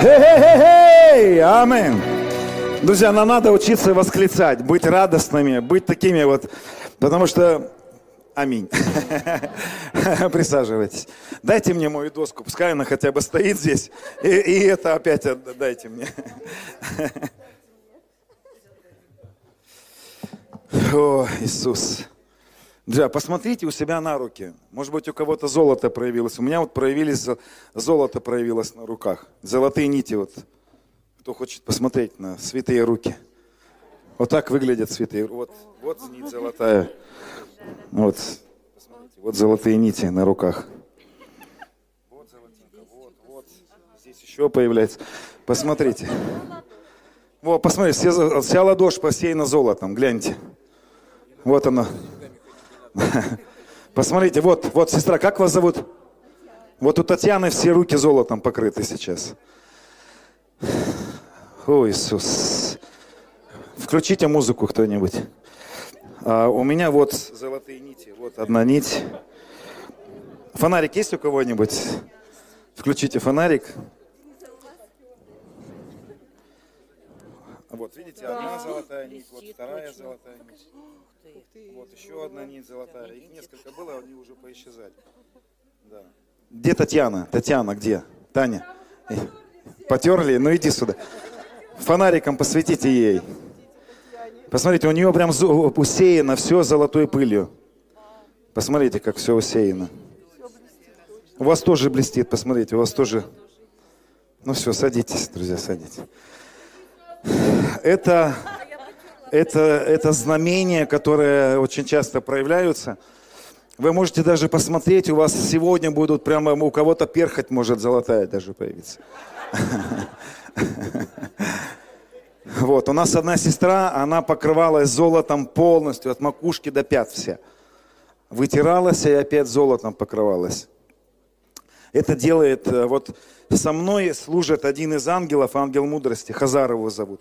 Хе-хе-хе! Амин. Друзья, нам надо учиться восклицать, быть радостными, быть такими вот, потому что... Аминь. Присаживайтесь. Дайте мне мою доску, пускай она хотя бы стоит здесь. И, и это опять дайте мне. О, Иисус. Друзья, посмотрите у себя на руки. Может быть, у кого-то золото проявилось. У меня вот проявились, золото проявилось на руках. Золотые нити вот. Кто хочет посмотреть на святые руки. Вот так выглядят святые. Вот, вот нить золотая. Вот. Посмотрите, вот золотые нити на руках. Вот золотинка, вот, вот. Здесь еще появляется. Посмотрите. Вот, посмотрите, вся, вся ладошь посеяна золотом. Гляньте. Вот она. Посмотрите, вот, вот, сестра, как вас зовут? Вот у Татьяны все руки золотом покрыты сейчас. О, Иисус. Включите музыку кто-нибудь. А у меня вот золотые нити. Вот одна нить. Фонарик есть у кого-нибудь? Включите фонарик. Вот, видите, одна золотая нить, вот вторая золотая нить. Вот еще одна нить золотая. Их несколько было, они уже поисчезали. Да. Где Татьяна? Татьяна где? Таня? Потерли? Ну иди сюда. Фонариком посветите ей. Посмотрите, у нее прям усеяно все золотой пылью. Посмотрите, как все усеяно. У вас тоже блестит, посмотрите, у вас тоже... Ну все, садитесь, друзья, садитесь. Это это, это знамения, которые очень часто проявляются. Вы можете даже посмотреть, у вас сегодня будут прямо, у кого-то перхоть может золотая даже появиться. Вот, у нас одна сестра, она покрывалась золотом полностью, от макушки до пят вся. Вытиралась и опять золотом покрывалась. Это делает, э, вот со мной служит один из ангелов, ангел мудрости, Хазар его зовут.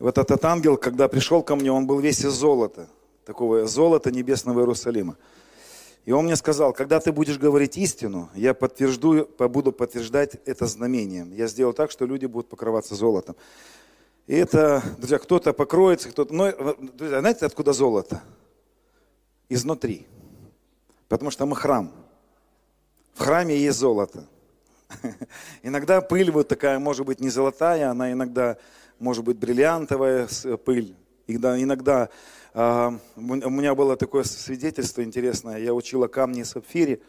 Вот этот ангел, когда пришел ко мне, он был весь из золота, такого золота небесного Иерусалима. И он мне сказал, когда ты будешь говорить истину, я подтвержду, буду подтверждать это знамением. Я сделал так, что люди будут покрываться золотом. И это, друзья, кто-то покроется, кто-то... Но, друзья, знаете, откуда золото? Изнутри. Потому что мы храм. В храме есть золото. Иногда пыль вот такая, может быть, не золотая, она иногда может быть, бриллиантовая пыль. Иногда, а, у меня было такое свидетельство интересное. Я учила камни сапфире,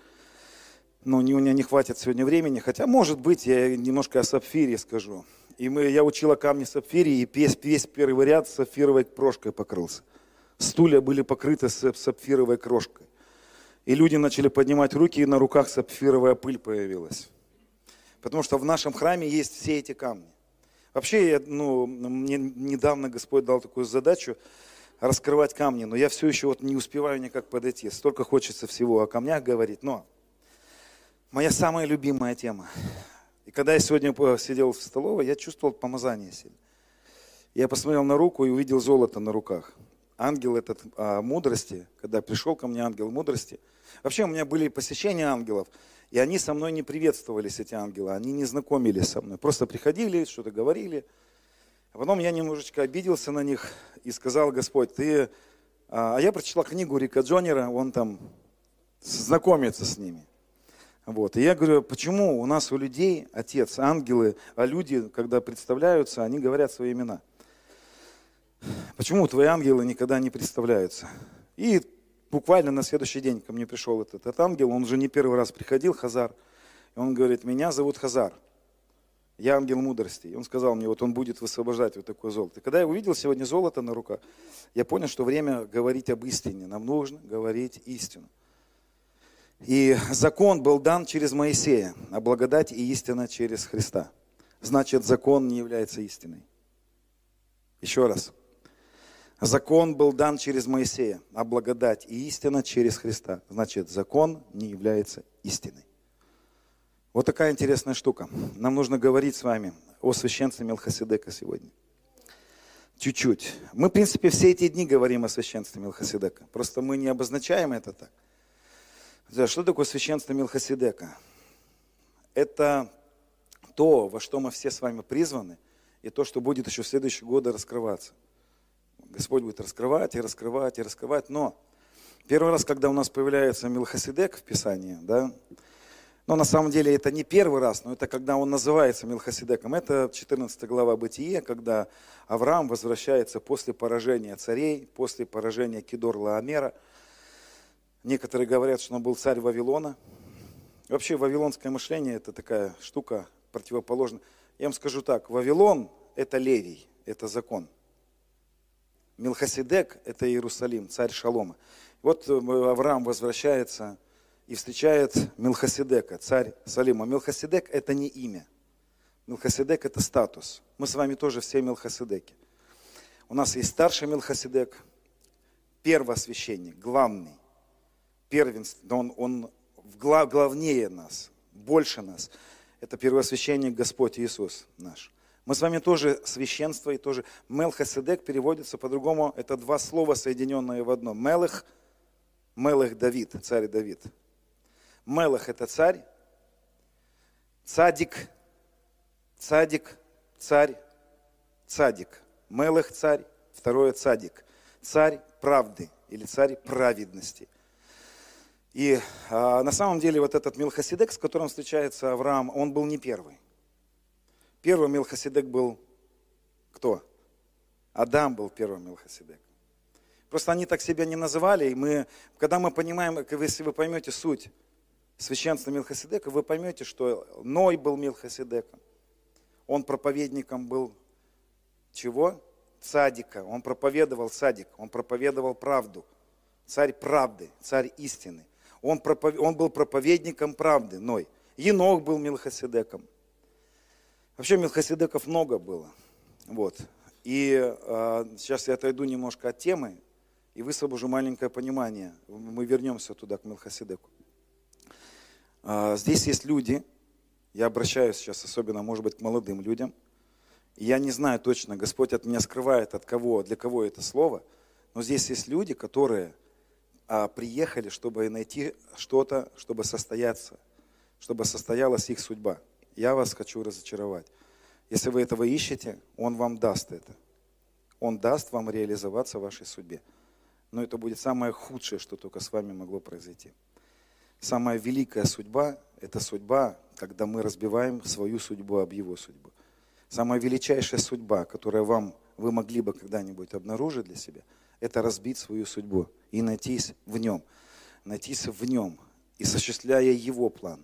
но у меня не хватит сегодня времени. Хотя, может быть, я немножко о сапфире скажу. И мы, я учила камни сапфире, и весь, весь первый ряд сапфировой крошкой покрылся. Стулья были покрыты сапфировой крошкой. И люди начали поднимать руки, и на руках сапфировая пыль появилась. Потому что в нашем храме есть все эти камни. Вообще, я, ну, мне недавно Господь дал такую задачу раскрывать камни, но я все еще вот не успеваю никак подойти. Столько хочется всего о камнях говорить, но моя самая любимая тема. И когда я сегодня сидел в столовой, я чувствовал помазание сильно. Я посмотрел на руку и увидел золото на руках. Ангел этот а, мудрости, когда пришел ко мне ангел мудрости. Вообще у меня были посещения ангелов – и они со мной не приветствовались, эти ангелы, они не знакомились со мной. Просто приходили, что-то говорили. А потом я немножечко обиделся на них и сказал, Господь, ты... А, а я прочитал книгу Рика Джонера, он там знакомится с ними. Вот. И я говорю, почему у нас у людей отец, ангелы, а люди, когда представляются, они говорят свои имена. Почему твои ангелы никогда не представляются? И буквально на следующий день ко мне пришел этот, этот ангел, он уже не первый раз приходил, Хазар. И он говорит, меня зовут Хазар, я ангел мудрости. И он сказал мне, вот он будет высвобождать вот такое золото. И когда я увидел сегодня золото на руках, я понял, что время говорить об истине. Нам нужно говорить истину. И закон был дан через Моисея, а благодать и истина через Христа. Значит, закон не является истиной. Еще раз. Закон был дан через Моисея, а благодать и истина через Христа. Значит, закон не является истиной. Вот такая интересная штука. Нам нужно говорить с вами о священстве Мелхиседека сегодня. Чуть-чуть. Мы, в принципе, все эти дни говорим о священстве Мелхиседека. Просто мы не обозначаем это так. Что такое священство Мелхиседека? Это то, во что мы все с вами призваны, и то, что будет еще в следующие годы раскрываться. Господь будет раскрывать и раскрывать и раскрывать, но первый раз, когда у нас появляется Милхасидек в Писании, да, но на самом деле это не первый раз, но это когда он называется Милхасидеком. Это 14 глава Бытие, когда Авраам возвращается после поражения царей, после поражения Кидор Лаамера. Некоторые говорят, что он был царь Вавилона. Вообще вавилонское мышление это такая штука противоположная. Я вам скажу так, Вавилон это Левий, это закон. Милхасидек это Иерусалим, царь Шалома. Вот э, Авраам возвращается и встречает Милхасидека, царь Салима. Милхасидек – это не имя. Милхасидек – это статус. Мы с вами тоже все Милхасидеки. У нас есть старший Милхасидек, первосвященник, главный, первенство, он, он глав, главнее нас, больше нас. Это первосвященник Господь Иисус наш. Мы с вами тоже священство и тоже Мелхасидек переводится по-другому. Это два слова, соединенные в одно. Мелых, Мелых Давид, царь Давид. Мелах – это царь, цадик, цадик, царь, цадик. Мелах – царь, второе – цадик. Царь правды или царь праведности. И а, на самом деле вот этот Милхасидек, с которым встречается Авраам, он был не первый. Первый Милхасидек был кто? Адам был первым Милхасидек. Просто они так себя не называли, и мы, когда мы понимаем, если вы поймете суть священства Милхасидека, вы поймете, что Ной был Милхасидеком. Он проповедником был чего? Цадика. Он проповедовал садик, он проповедовал правду. Царь правды, царь истины. Он, пропов... он был проповедником правды, Ной. Енох был Милхасидеком. Вообще Милхасидеков много было. Вот. И э, сейчас я отойду немножко от темы и высвобожу маленькое понимание. Мы вернемся туда, к Милхасидеку. А, здесь есть люди, я обращаюсь сейчас особенно, может быть, к молодым людям. Я не знаю точно, Господь от меня скрывает, от кого, для кого это слово, но здесь есть люди, которые а, приехали, чтобы найти что-то, чтобы состояться, чтобы состоялась их судьба. Я вас хочу разочаровать. Если вы этого ищете, Он вам даст это. Он даст вам реализоваться в вашей судьбе. Но это будет самое худшее, что только с вами могло произойти. Самая великая судьба – это судьба, когда мы разбиваем свою судьбу об его судьбу. Самая величайшая судьба, которую вам, вы могли бы когда-нибудь обнаружить для себя, это разбить свою судьбу и найтись в нем. Найтись в нем и осуществляя его план.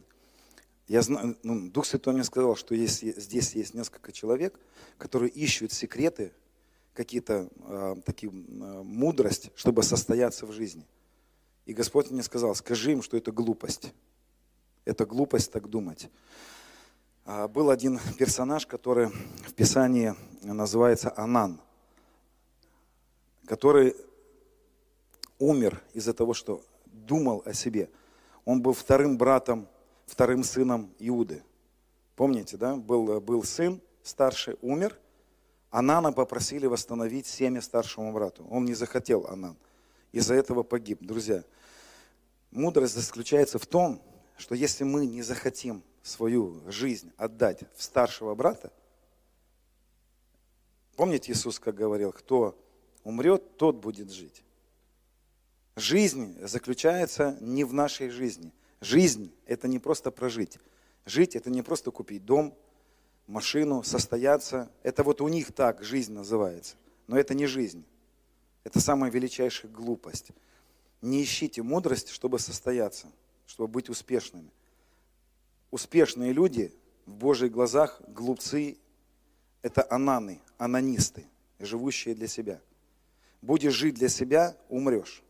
Я знаю, ну, Дух Святой мне сказал, что есть, здесь есть несколько человек, которые ищут секреты, какие-то э, такие э, мудрость, чтобы состояться в жизни – и Господь мне сказал, скажи им, что это глупость. Это глупость так думать. А, был один персонаж, который в Писании называется Анан, который умер из-за того, что думал о себе. Он был вторым братом, вторым сыном Иуды. Помните, да? Был, был сын старший, умер. Анана попросили восстановить семя старшему брату. Он не захотел Анан. Из-за этого погиб. Друзья, Мудрость заключается в том, что если мы не захотим свою жизнь отдать в старшего брата, помните Иисус, как говорил, кто умрет, тот будет жить. Жизнь заключается не в нашей жизни. Жизнь – это не просто прожить. Жить – это не просто купить дом, машину, состояться. Это вот у них так жизнь называется. Но это не жизнь. Это самая величайшая глупость – не ищите мудрость, чтобы состояться, чтобы быть успешными. Успешные люди в Божьих глазах, глупцы, это ананы, ананисты, живущие для себя. Будешь жить для себя, умрешь.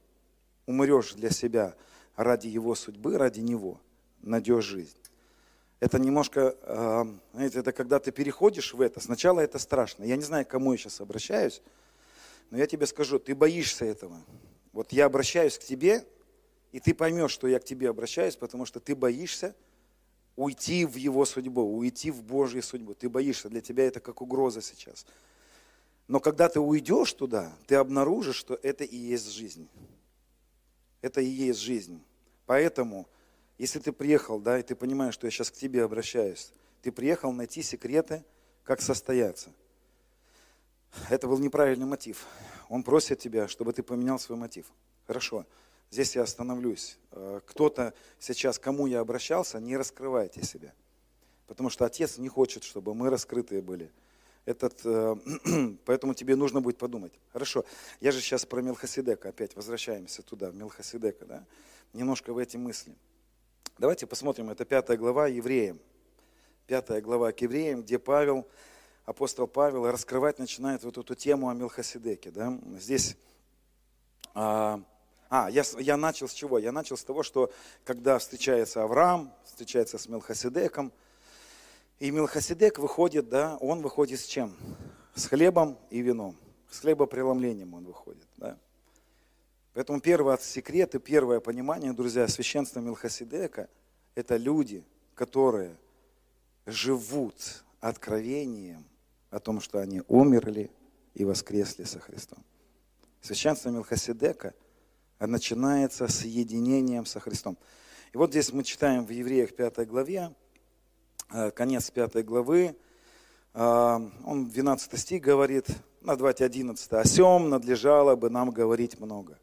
Умрешь для себя ради его судьбы, ради него. Найдешь жизнь. Это немножко, а, знаете, это когда ты переходишь в это. Сначала это страшно. Я не знаю, к кому я сейчас обращаюсь, но я тебе скажу, ты боишься этого. Вот я обращаюсь к тебе, и ты поймешь, что я к тебе обращаюсь, потому что ты боишься уйти в его судьбу, уйти в Божью судьбу. Ты боишься, для тебя это как угроза сейчас. Но когда ты уйдешь туда, ты обнаружишь, что это и есть жизнь. Это и есть жизнь. Поэтому, если ты приехал, да, и ты понимаешь, что я сейчас к тебе обращаюсь, Ты приехал найти секреты, как состояться. Это был неправильный мотив. Он просит тебя, чтобы ты поменял свой мотив. Хорошо, здесь я остановлюсь. Э, кто-то сейчас, кому я обращался, не раскрывайте себя. Потому что Отец не хочет, чтобы мы раскрытые были. Этот, э, поэтому тебе нужно будет подумать. Хорошо, я же сейчас про Мелхасидека, опять возвращаемся туда, в Мелхасидека, да? Немножко в эти мысли. Давайте посмотрим, это пятая глава Евреям. Пятая глава к Евреям, где Павел, апостол Павел, раскрывать начинает вот эту тему о Мелхасидеке. Да? Здесь а, а, я, я начал с чего? Я начал с того, что когда встречается Авраам, встречается с Мелхасидеком, и Мелхасидек выходит, да, он выходит с чем? С хлебом и вином. С хлебопреломлением он выходит, да. Поэтому первый секрет и первое понимание, друзья, священства Мелхасидека – это люди, которые живут откровением о том, что они умерли и воскресли со Христом. Священство Мелхасидека – начинается с единением со Христом. И вот здесь мы читаем в Евреях 5 главе, э, конец 5 главы, э, он 12 стих говорит, на 11, «О сем надлежало бы нам говорить много».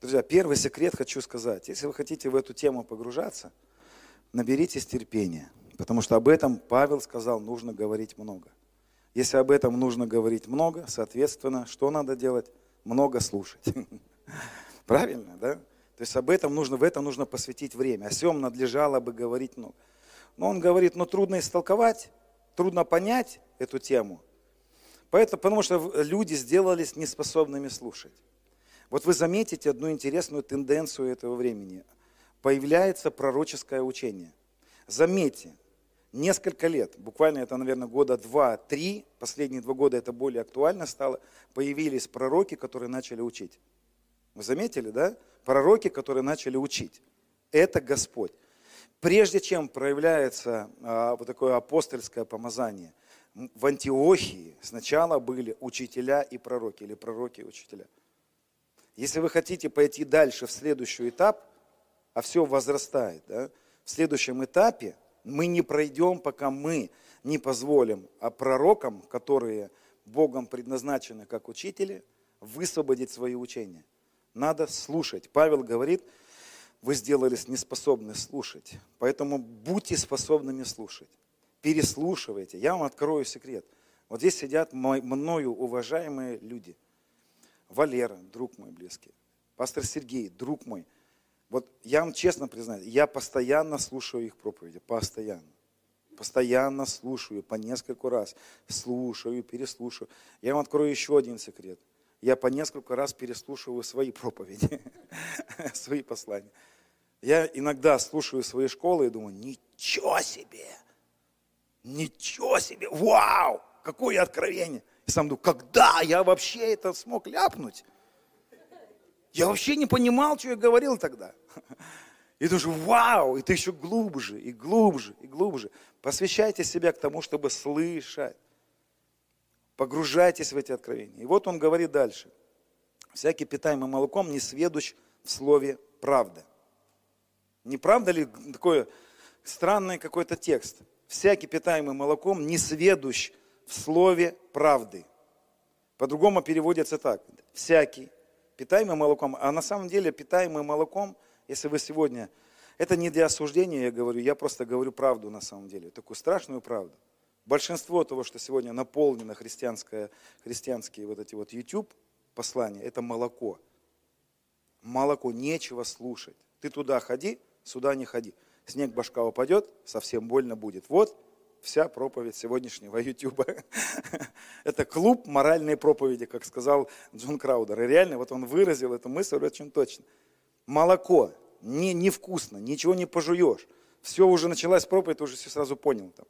Друзья, первый секрет хочу сказать. Если вы хотите в эту тему погружаться, наберитесь терпения, потому что об этом Павел сказал, нужно говорить много. Если об этом нужно говорить много, соответственно, что надо делать? Много слушать. Правильно, да? То есть об этом нужно, в этом нужно посвятить время. О сем надлежало бы говорить много. Но он говорит, ну трудно истолковать, трудно понять эту тему. Поэтому, потому что люди сделались неспособными слушать. Вот вы заметите одну интересную тенденцию этого времени. Появляется пророческое учение. Заметьте, несколько лет, буквально это, наверное, года два-три, последние два года это более актуально стало, появились пророки, которые начали учить. Вы заметили, да? Пророки, которые начали учить. Это Господь. Прежде чем проявляется а, вот такое апостольское помазание, в Антиохии сначала были учителя и пророки, или пророки и учителя. Если вы хотите пойти дальше в следующий этап, а все возрастает, да, в следующем этапе мы не пройдем, пока мы не позволим а пророкам, которые Богом предназначены как учители, высвободить свои учения – надо слушать. Павел говорит, вы сделались неспособны слушать, поэтому будьте способными слушать. Переслушивайте. Я вам открою секрет. Вот здесь сидят мною уважаемые люди. Валера, друг мой близкий. Пастор Сергей, друг мой. Вот я вам честно признаюсь, я постоянно слушаю их проповеди, постоянно. Постоянно слушаю, по нескольку раз. Слушаю, переслушаю. Я вам открою еще один секрет я по несколько раз переслушиваю свои проповеди, свои послания. Я иногда слушаю свои школы и думаю, ничего себе, ничего себе, вау, какое откровение. И сам думаю, когда я вообще это смог ляпнуть? Я вообще не понимал, что я говорил тогда. И думаю, вау, и ты еще глубже, и глубже, и глубже. Посвящайте себя к тому, чтобы слышать. Погружайтесь в эти откровения. И вот он говорит дальше. Всякий питаемый молоком не сведущ в слове правды. Не правда ли такой странный какой-то текст? Всякий питаемый молоком не сведущ в слове правды. По-другому переводится так. Всякий питаемый молоком. А на самом деле питаемый молоком, если вы сегодня... Это не для осуждения я говорю, я просто говорю правду на самом деле. Такую страшную правду. Большинство того, что сегодня наполнено христианское, христианские вот эти вот YouTube послания, это молоко. Молоко, нечего слушать. Ты туда ходи, сюда не ходи. Снег башка упадет, совсем больно будет. Вот вся проповедь сегодняшнего YouTube. Это клуб моральной проповеди, как сказал Джон Краудер. И реально вот он выразил эту мысль очень точно. Молоко не, невкусно, ничего не пожуешь. Все уже началась проповедь, уже все сразу понял. Там.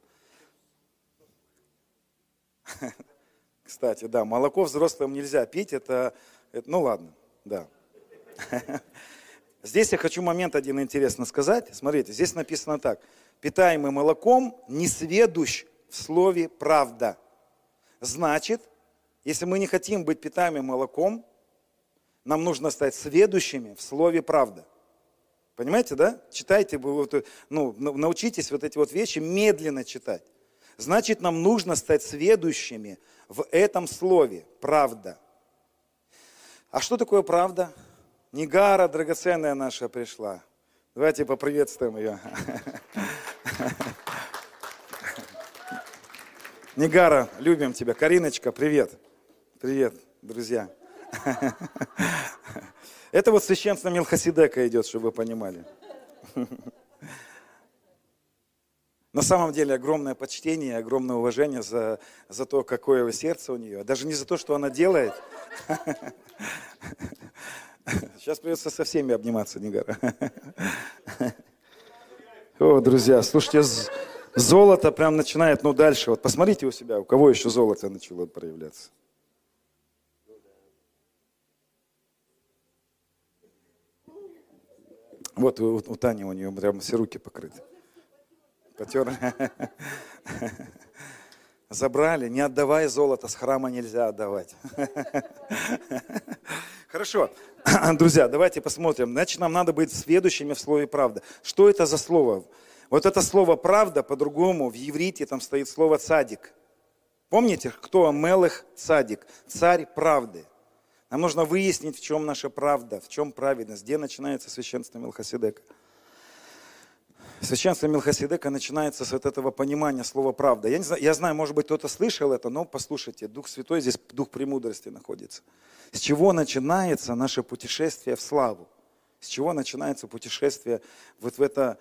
Кстати, да, молоко взрослым нельзя пить, это, это ну ладно, да. Здесь я хочу момент один интересно сказать. Смотрите, здесь написано так. Питаемый молоком не сведущ в слове правда. Значит, если мы не хотим быть питаемым молоком, нам нужно стать сведущими в слове правда. Понимаете, да? Читайте, ну, научитесь вот эти вот вещи медленно читать. Значит, нам нужно стать следующими в этом слове «правда». А что такое правда? Нигара, драгоценная наша, пришла. Давайте поприветствуем ее. Нигара, любим тебя. Кариночка, привет. Привет, друзья. Это вот священство Милхасидека идет, чтобы вы понимали. На самом деле огромное почтение, огромное уважение за, за то, какое сердце у нее. Даже не за то, что она делает. Сейчас придется со всеми обниматься, Нигара. О, друзья, слушайте, золото прям начинает, ну дальше, вот посмотрите у себя, у кого еще золото начало проявляться. Вот у, у Тани у нее прям все руки покрыты. Потер. Забрали, не отдавай золото, с храма нельзя отдавать. Хорошо, друзья, давайте посмотрим. Значит, нам надо быть следующими в слове правда. Что это за слово? Вот это слово правда, по-другому, в еврите там стоит слово цадик. Помните, кто Мелых цадик? Царь правды. Нам нужно выяснить, в чем наша правда, в чем праведность, где начинается священство Милхасидека. Священство Милхасидека начинается с вот этого понимания слова «правда». Я, не знаю, я знаю, может быть, кто-то слышал это, но послушайте, Дух Святой здесь, Дух премудрости находится. С чего начинается наше путешествие в славу? С чего начинается путешествие вот в это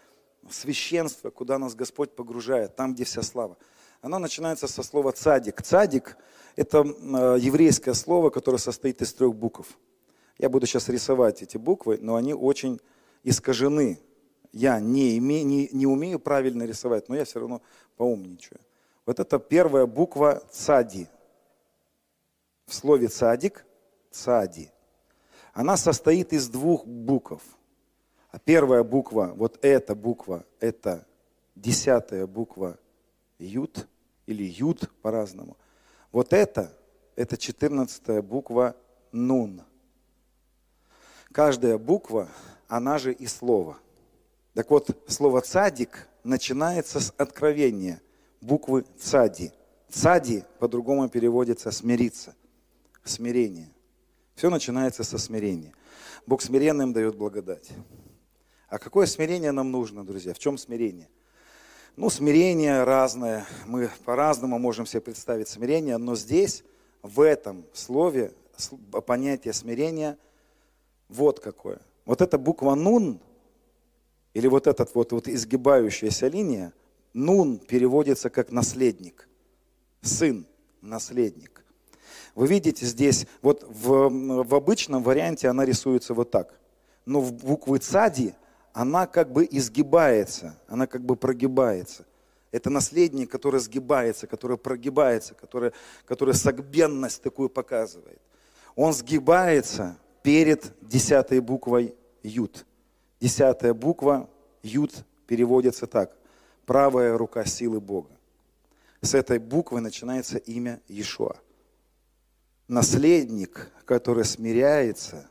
священство, куда нас Господь погружает, там, где вся слава? Оно начинается со слова «цадик». «Цадик» – это э, еврейское слово, которое состоит из трех букв. Я буду сейчас рисовать эти буквы, но они очень искажены я не, име, не, не умею правильно рисовать, но я все равно поумничаю. Вот это первая буква цади. В слове цадик – цади. Она состоит из двух букв. А первая буква, вот эта буква, это десятая буква ют или ют по-разному. Вот это, это четырнадцатая буква нун. Каждая буква, она же и слово – так вот, слово «цадик» начинается с откровения, буквы «цади». «Цади» по-другому переводится «смириться», «смирение». Все начинается со смирения. Бог смиренным дает благодать. А какое смирение нам нужно, друзья? В чем смирение? Ну, смирение разное. Мы по-разному можем себе представить смирение, но здесь, в этом слове, понятие смирения вот какое. Вот эта буква «нун» или вот эта вот, вот изгибающаяся линия, нун переводится как наследник, сын, наследник. Вы видите здесь, вот в, в обычном варианте она рисуется вот так, но в буквы цади она как бы изгибается, она как бы прогибается. Это наследник, который сгибается, который прогибается, который, который согбенность такую показывает. Он сгибается перед десятой буквой Ют. Десятая буква, Юд, переводится так. Правая рука силы Бога. С этой буквы начинается имя Иешуа. Наследник, который смиряется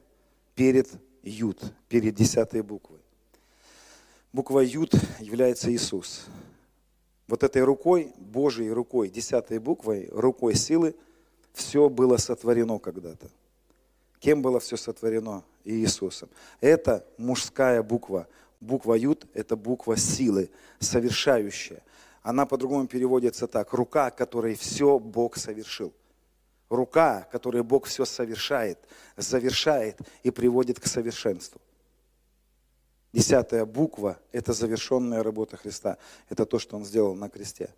перед Юд, перед десятой буквой. Буква Юд является Иисус. Вот этой рукой, Божьей рукой, десятой буквой, рукой силы, все было сотворено когда-то. Кем было все сотворено? Иисусом. Это мужская буква. Буква Юд – это буква силы, совершающая. Она по-другому переводится так. Рука, которой все Бог совершил. Рука, которой Бог все совершает, завершает и приводит к совершенству. Десятая буква – это завершенная работа Христа. Это то, что Он сделал на кресте.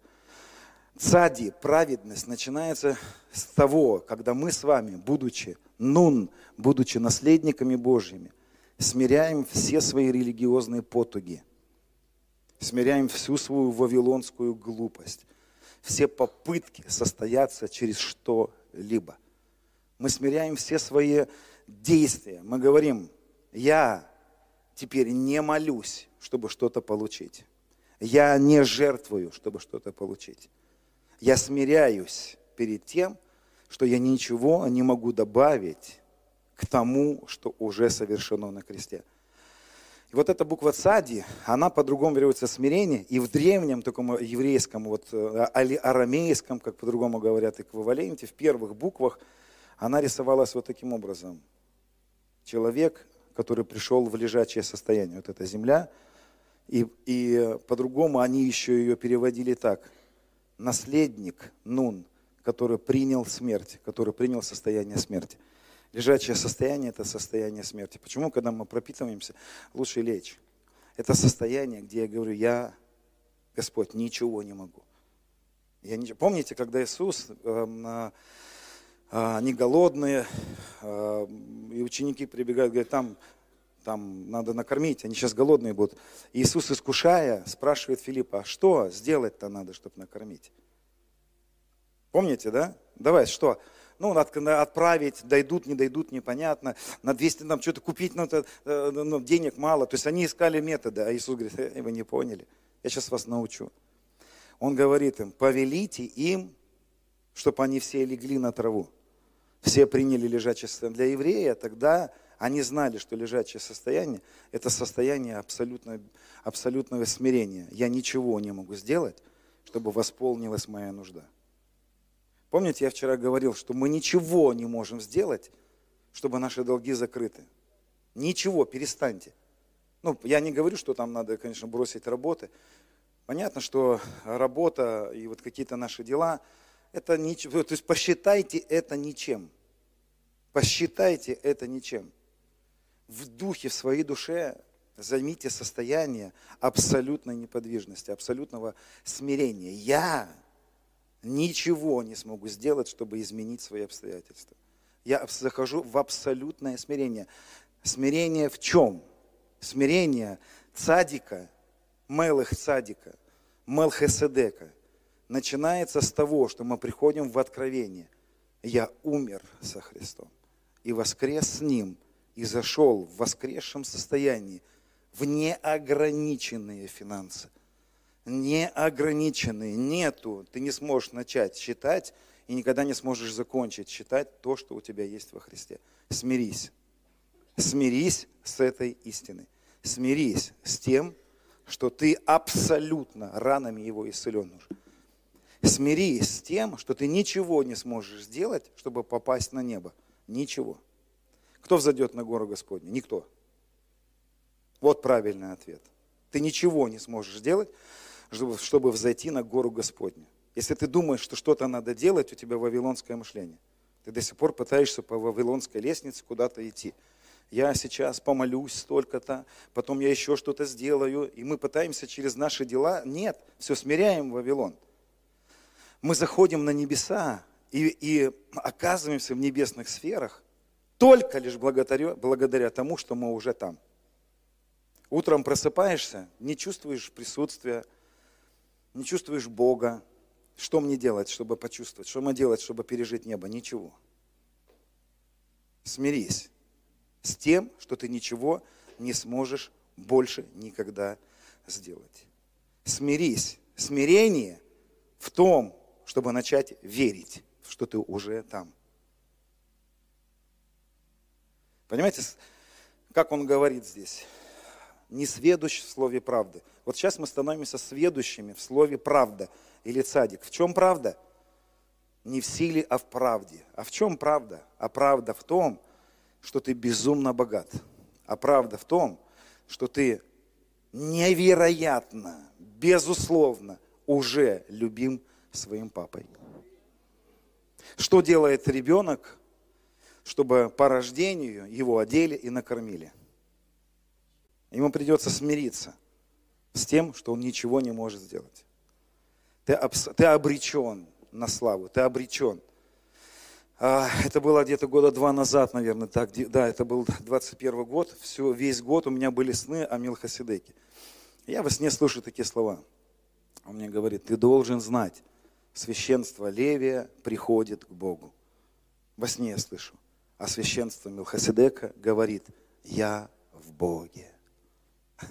Цади, праведность, начинается с того, когда мы с вами, будучи нун, будучи наследниками Божьими, смиряем все свои религиозные потуги, смиряем всю свою вавилонскую глупость, все попытки состояться через что-либо. Мы смиряем все свои действия. Мы говорим, я теперь не молюсь, чтобы что-то получить. Я не жертвую, чтобы что-то получить. Я смиряюсь перед тем, что я ничего не могу добавить к тому, что уже совершено на кресте. И вот эта буква цади, она по-другому берется смирение, и в древнем таком еврейском, вот э, арамейском, как по-другому говорят, эквиваленте, в первых буквах она рисовалась вот таким образом. Человек, который пришел в лежачее состояние, вот эта земля, и, и по-другому они еще ее переводили так. Наследник Нун, который принял смерть, который принял состояние смерти. Лежачее состояние – это состояние смерти. Почему, когда мы пропитываемся, лучше лечь? Это состояние, где я говорю, я, Господь, ничего не могу. Я не... Помните, когда Иисус, э, э, они голодные, э, и ученики прибегают, говорят, там, там надо накормить, они сейчас голодные будут. Иисус, искушая, спрашивает Филиппа, а что сделать-то надо, чтобы накормить? Помните, да? Давай, что? ну, отправить, дойдут, не дойдут, непонятно, на 200 нам что-то купить, ну, это, э, ну, денег мало. То есть они искали методы, а Иисус говорит, э, вы не поняли, я сейчас вас научу. Он говорит им, повелите им, чтобы они все легли на траву. Все приняли состояние. Для еврея тогда они знали, что лежачее состояние – это состояние абсолютно, абсолютного смирения. Я ничего не могу сделать, чтобы восполнилась моя нужда. Помните, я вчера говорил, что мы ничего не можем сделать, чтобы наши долги закрыты. Ничего, перестаньте. Ну, я не говорю, что там надо, конечно, бросить работы. Понятно, что работа и вот какие-то наши дела, это ничего, то есть посчитайте это ничем. Посчитайте это ничем. В духе, в своей душе займите состояние абсолютной неподвижности, абсолютного смирения. Я ничего не смогу сделать, чтобы изменить свои обстоятельства. Я захожу в абсолютное смирение. Смирение в чем? Смирение цадика, мелых цадика, мелхеседека, начинается с того, что мы приходим в откровение. Я умер со Христом и воскрес с Ним, и зашел в воскресшем состоянии в неограниченные финансы неограниченные, нету. Ты не сможешь начать считать и никогда не сможешь закончить считать то, что у тебя есть во Христе. Смирись. Смирись с этой истиной. Смирись с тем, что ты абсолютно ранами его исцелен уже. Смирись с тем, что ты ничего не сможешь сделать, чтобы попасть на небо. Ничего. Кто взойдет на гору Господню? Никто. Вот правильный ответ. Ты ничего не сможешь сделать, чтобы, чтобы взойти на гору Господню. Если ты думаешь, что что-то надо делать, у тебя вавилонское мышление. Ты до сих пор пытаешься по вавилонской лестнице куда-то идти. Я сейчас помолюсь столько-то, потом я еще что-то сделаю, и мы пытаемся через наши дела. Нет, все смиряем Вавилон. Мы заходим на небеса и, и оказываемся в небесных сферах только лишь благодаря, благодаря тому, что мы уже там. Утром просыпаешься, не чувствуешь присутствия, не чувствуешь Бога, что мне делать, чтобы почувствовать? Что мне делать, чтобы пережить небо? Ничего. Смирись с тем, что ты ничего не сможешь больше никогда сделать. Смирись. Смирение в том, чтобы начать верить, что ты уже там. Понимаете, как он говорит здесь? не сведущ в слове правды. Вот сейчас мы становимся сведущими в слове правда или цадик. В чем правда? Не в силе, а в правде. А в чем правда? А правда в том, что ты безумно богат. А правда в том, что ты невероятно, безусловно, уже любим своим папой. Что делает ребенок, чтобы по рождению его одели и накормили? Ему придется смириться с тем, что он ничего не может сделать. Ты, ты обречен на славу, ты обречен. А, это было где-то года два назад, наверное, так, да, это был 21 год, все, весь год у меня были сны о Милхасидеке. Я во сне слышу такие слова. Он мне говорит, ты должен знать, священство Левия приходит к Богу. Во сне я слышу. А священство Милхасидека говорит, я в Боге.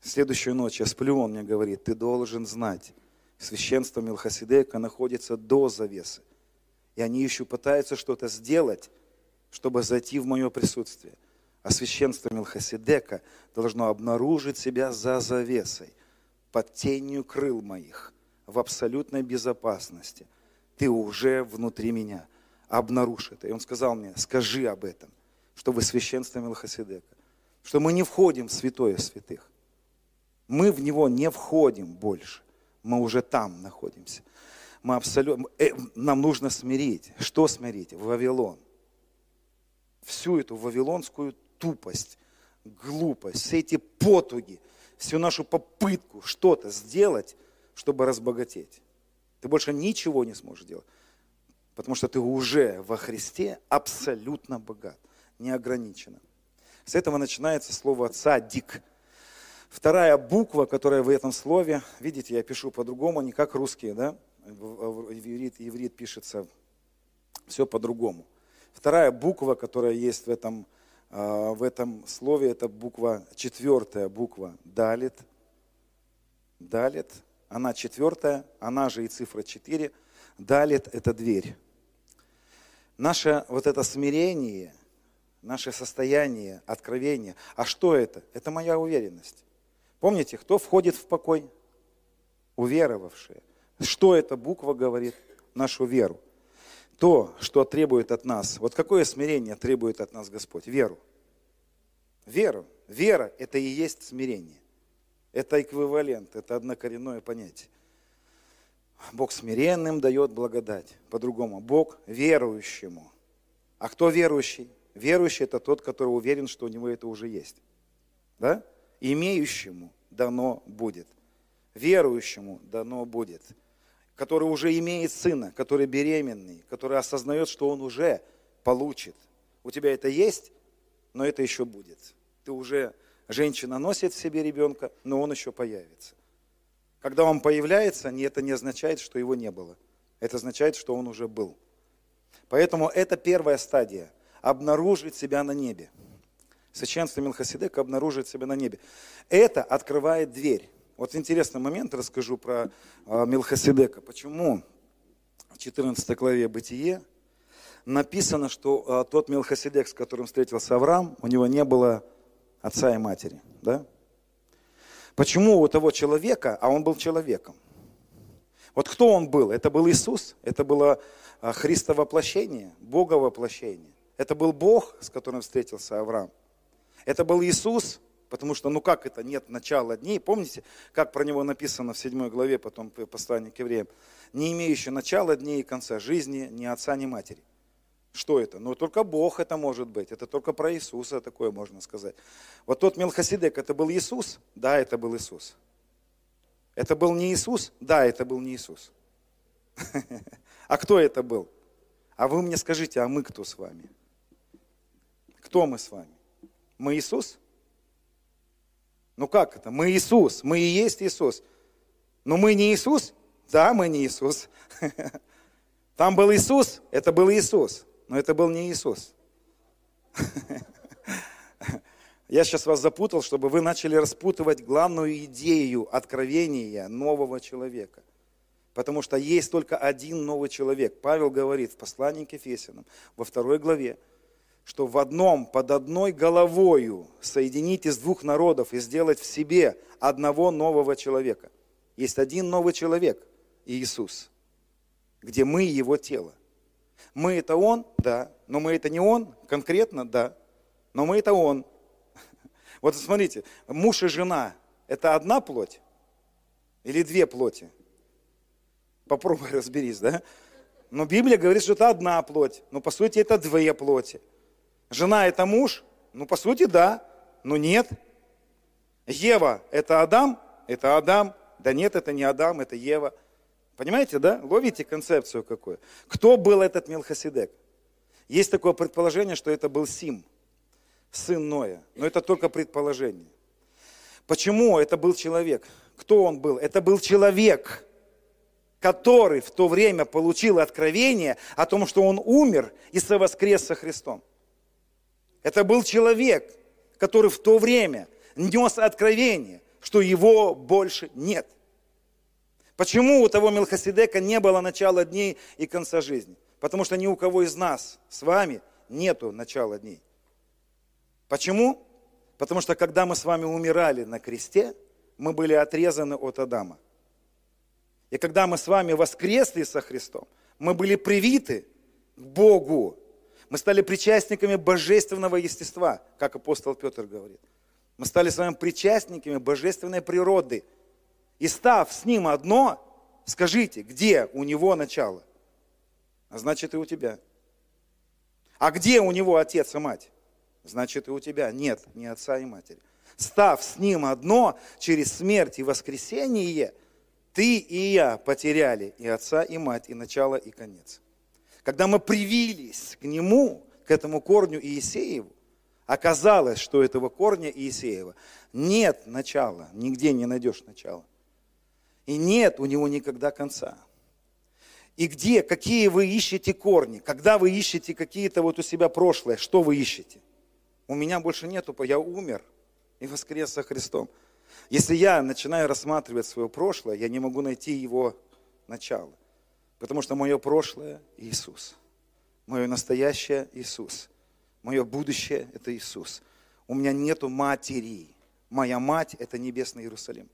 Следующую ночь я сплю, он мне говорит, ты должен знать, священство Милхасидека находится до завесы. И они еще пытаются что-то сделать, чтобы зайти в мое присутствие. А священство Милхасидека должно обнаружить себя за завесой, под тенью крыл моих, в абсолютной безопасности. Ты уже внутри меня. Обнаружь это. И он сказал мне, скажи об этом, что вы священство Милхасидека, что мы не входим в святое святых. Мы в него не входим больше. Мы уже там находимся. Мы абсолютно, э, нам нужно смирить. Что смирить? Вавилон. Всю эту вавилонскую тупость, глупость, все эти потуги, всю нашу попытку что-то сделать, чтобы разбогатеть. Ты больше ничего не сможешь делать, потому что ты уже во Христе абсолютно богат, неограниченно. С этого начинается слово отца «дик». Вторая буква, которая в этом слове, видите, я пишу по-другому, не как русские, да? Иврит, иврит пишется все по-другому. Вторая буква, которая есть в этом а, в этом слове это буква, четвертая буква Далит. Далит, она четвертая, она же и цифра 4. Далит – это дверь. Наше вот это смирение, наше состояние, откровение. А что это? Это моя уверенность. Помните, кто входит в покой? Уверовавшие. Что эта буква говорит? Нашу веру то, что требует от нас. Вот какое смирение требует от нас Господь? Веру. Веру. Вера – это и есть смирение. Это эквивалент, это однокоренное понятие. Бог смиренным дает благодать. По-другому, Бог верующему. А кто верующий? Верующий – это тот, который уверен, что у него это уже есть. Да? Имеющему дано будет. Верующему дано будет который уже имеет сына, который беременный, который осознает, что он уже получит. У тебя это есть, но это еще будет. Ты уже, женщина носит в себе ребенка, но он еще появится. Когда он появляется, это не означает, что его не было. Это означает, что он уже был. Поэтому это первая стадия – обнаружить себя на небе. Священство Милхасидека обнаружит себя на небе. Это открывает дверь. Вот интересный момент расскажу про а, Милхасидека. Почему в 14 главе Бытие написано, что а, тот Милхасидек, с которым встретился Авраам, у него не было отца и матери. Да? Почему у того человека, а он был человеком? Вот кто он был? Это был Иисус, это было а, Христово воплощение, Бога воплощение. Это был Бог, с которым встретился Авраам. Это был Иисус, Потому что, ну как это, нет начала дней. Помните, как про него написано в 7 главе, потом послание к евреям. Не имеющий начала дней и конца жизни ни отца, ни матери. Что это? Ну только Бог это может быть. Это только про Иисуса такое можно сказать. Вот тот Мелхасидек, это был Иисус? Да, это был Иисус. Это был не Иисус? Да, это был не Иисус. А кто это был? А вы мне скажите, а мы кто с вами? Кто мы с вами? Мы Иисус? Ну как это? Мы Иисус, мы и есть Иисус. Но мы не Иисус? Да, мы не Иисус. Там был Иисус, это был Иисус, но это был не Иисус. Я сейчас вас запутал, чтобы вы начали распутывать главную идею откровения нового человека. Потому что есть только один новый человек. Павел говорит в послании к Ефесянам во второй главе, что в одном, под одной головою соединить из двух народов и сделать в себе одного нового человека. Есть один новый человек, Иисус, где мы его тело. Мы это Он, да, но мы это не Он, конкретно, да, но мы это Он. Вот смотрите, муж и жена – это одна плоть или две плоти? Попробуй разберись, да? Но Библия говорит, что это одна плоть, но по сути это две плоти. Жена это муж? Ну, по сути, да, но нет. Ева это Адам? Это Адам. Да нет, это не Адам, это Ева. Понимаете, да? Ловите концепцию какую? Кто был этот Мелхасидек? Есть такое предположение, что это был Сим, сын Ноя. Но это только предположение. Почему это был человек? Кто он был? Это был человек, который в то время получил откровение о том, что он умер и совоскрес со Христом. Это был человек, который в то время нес откровение, что его больше нет. Почему у того Мелхасидека не было начала дней и конца жизни? Потому что ни у кого из нас с вами нету начала дней. Почему? Потому что когда мы с вами умирали на кресте, мы были отрезаны от Адама. И когда мы с вами воскресли со Христом, мы были привиты к Богу. Мы стали причастниками божественного естества, как апостол Петр говорит. Мы стали с вами причастниками божественной природы. И став с ним одно, скажите, где у него начало? А значит и у тебя. А где у него отец и мать? Значит и у тебя нет ни отца и матери. Став с ним одно, через смерть и воскресение, ты и я потеряли и отца, и мать, и начало, и конец. Когда мы привились к нему, к этому корню Иисееву, оказалось, что этого корня Иисеева нет начала, нигде не найдешь начала. И нет у него никогда конца. И где, какие вы ищете корни? Когда вы ищете какие-то вот у себя прошлое, что вы ищете? У меня больше нету, я умер и воскрес со Христом. Если я начинаю рассматривать свое прошлое, я не могу найти его начало. Потому что мое прошлое – Иисус. Мое настоящее – Иисус. Мое будущее – это Иисус. У меня нету матери. Моя мать – это небесный Иерусалим.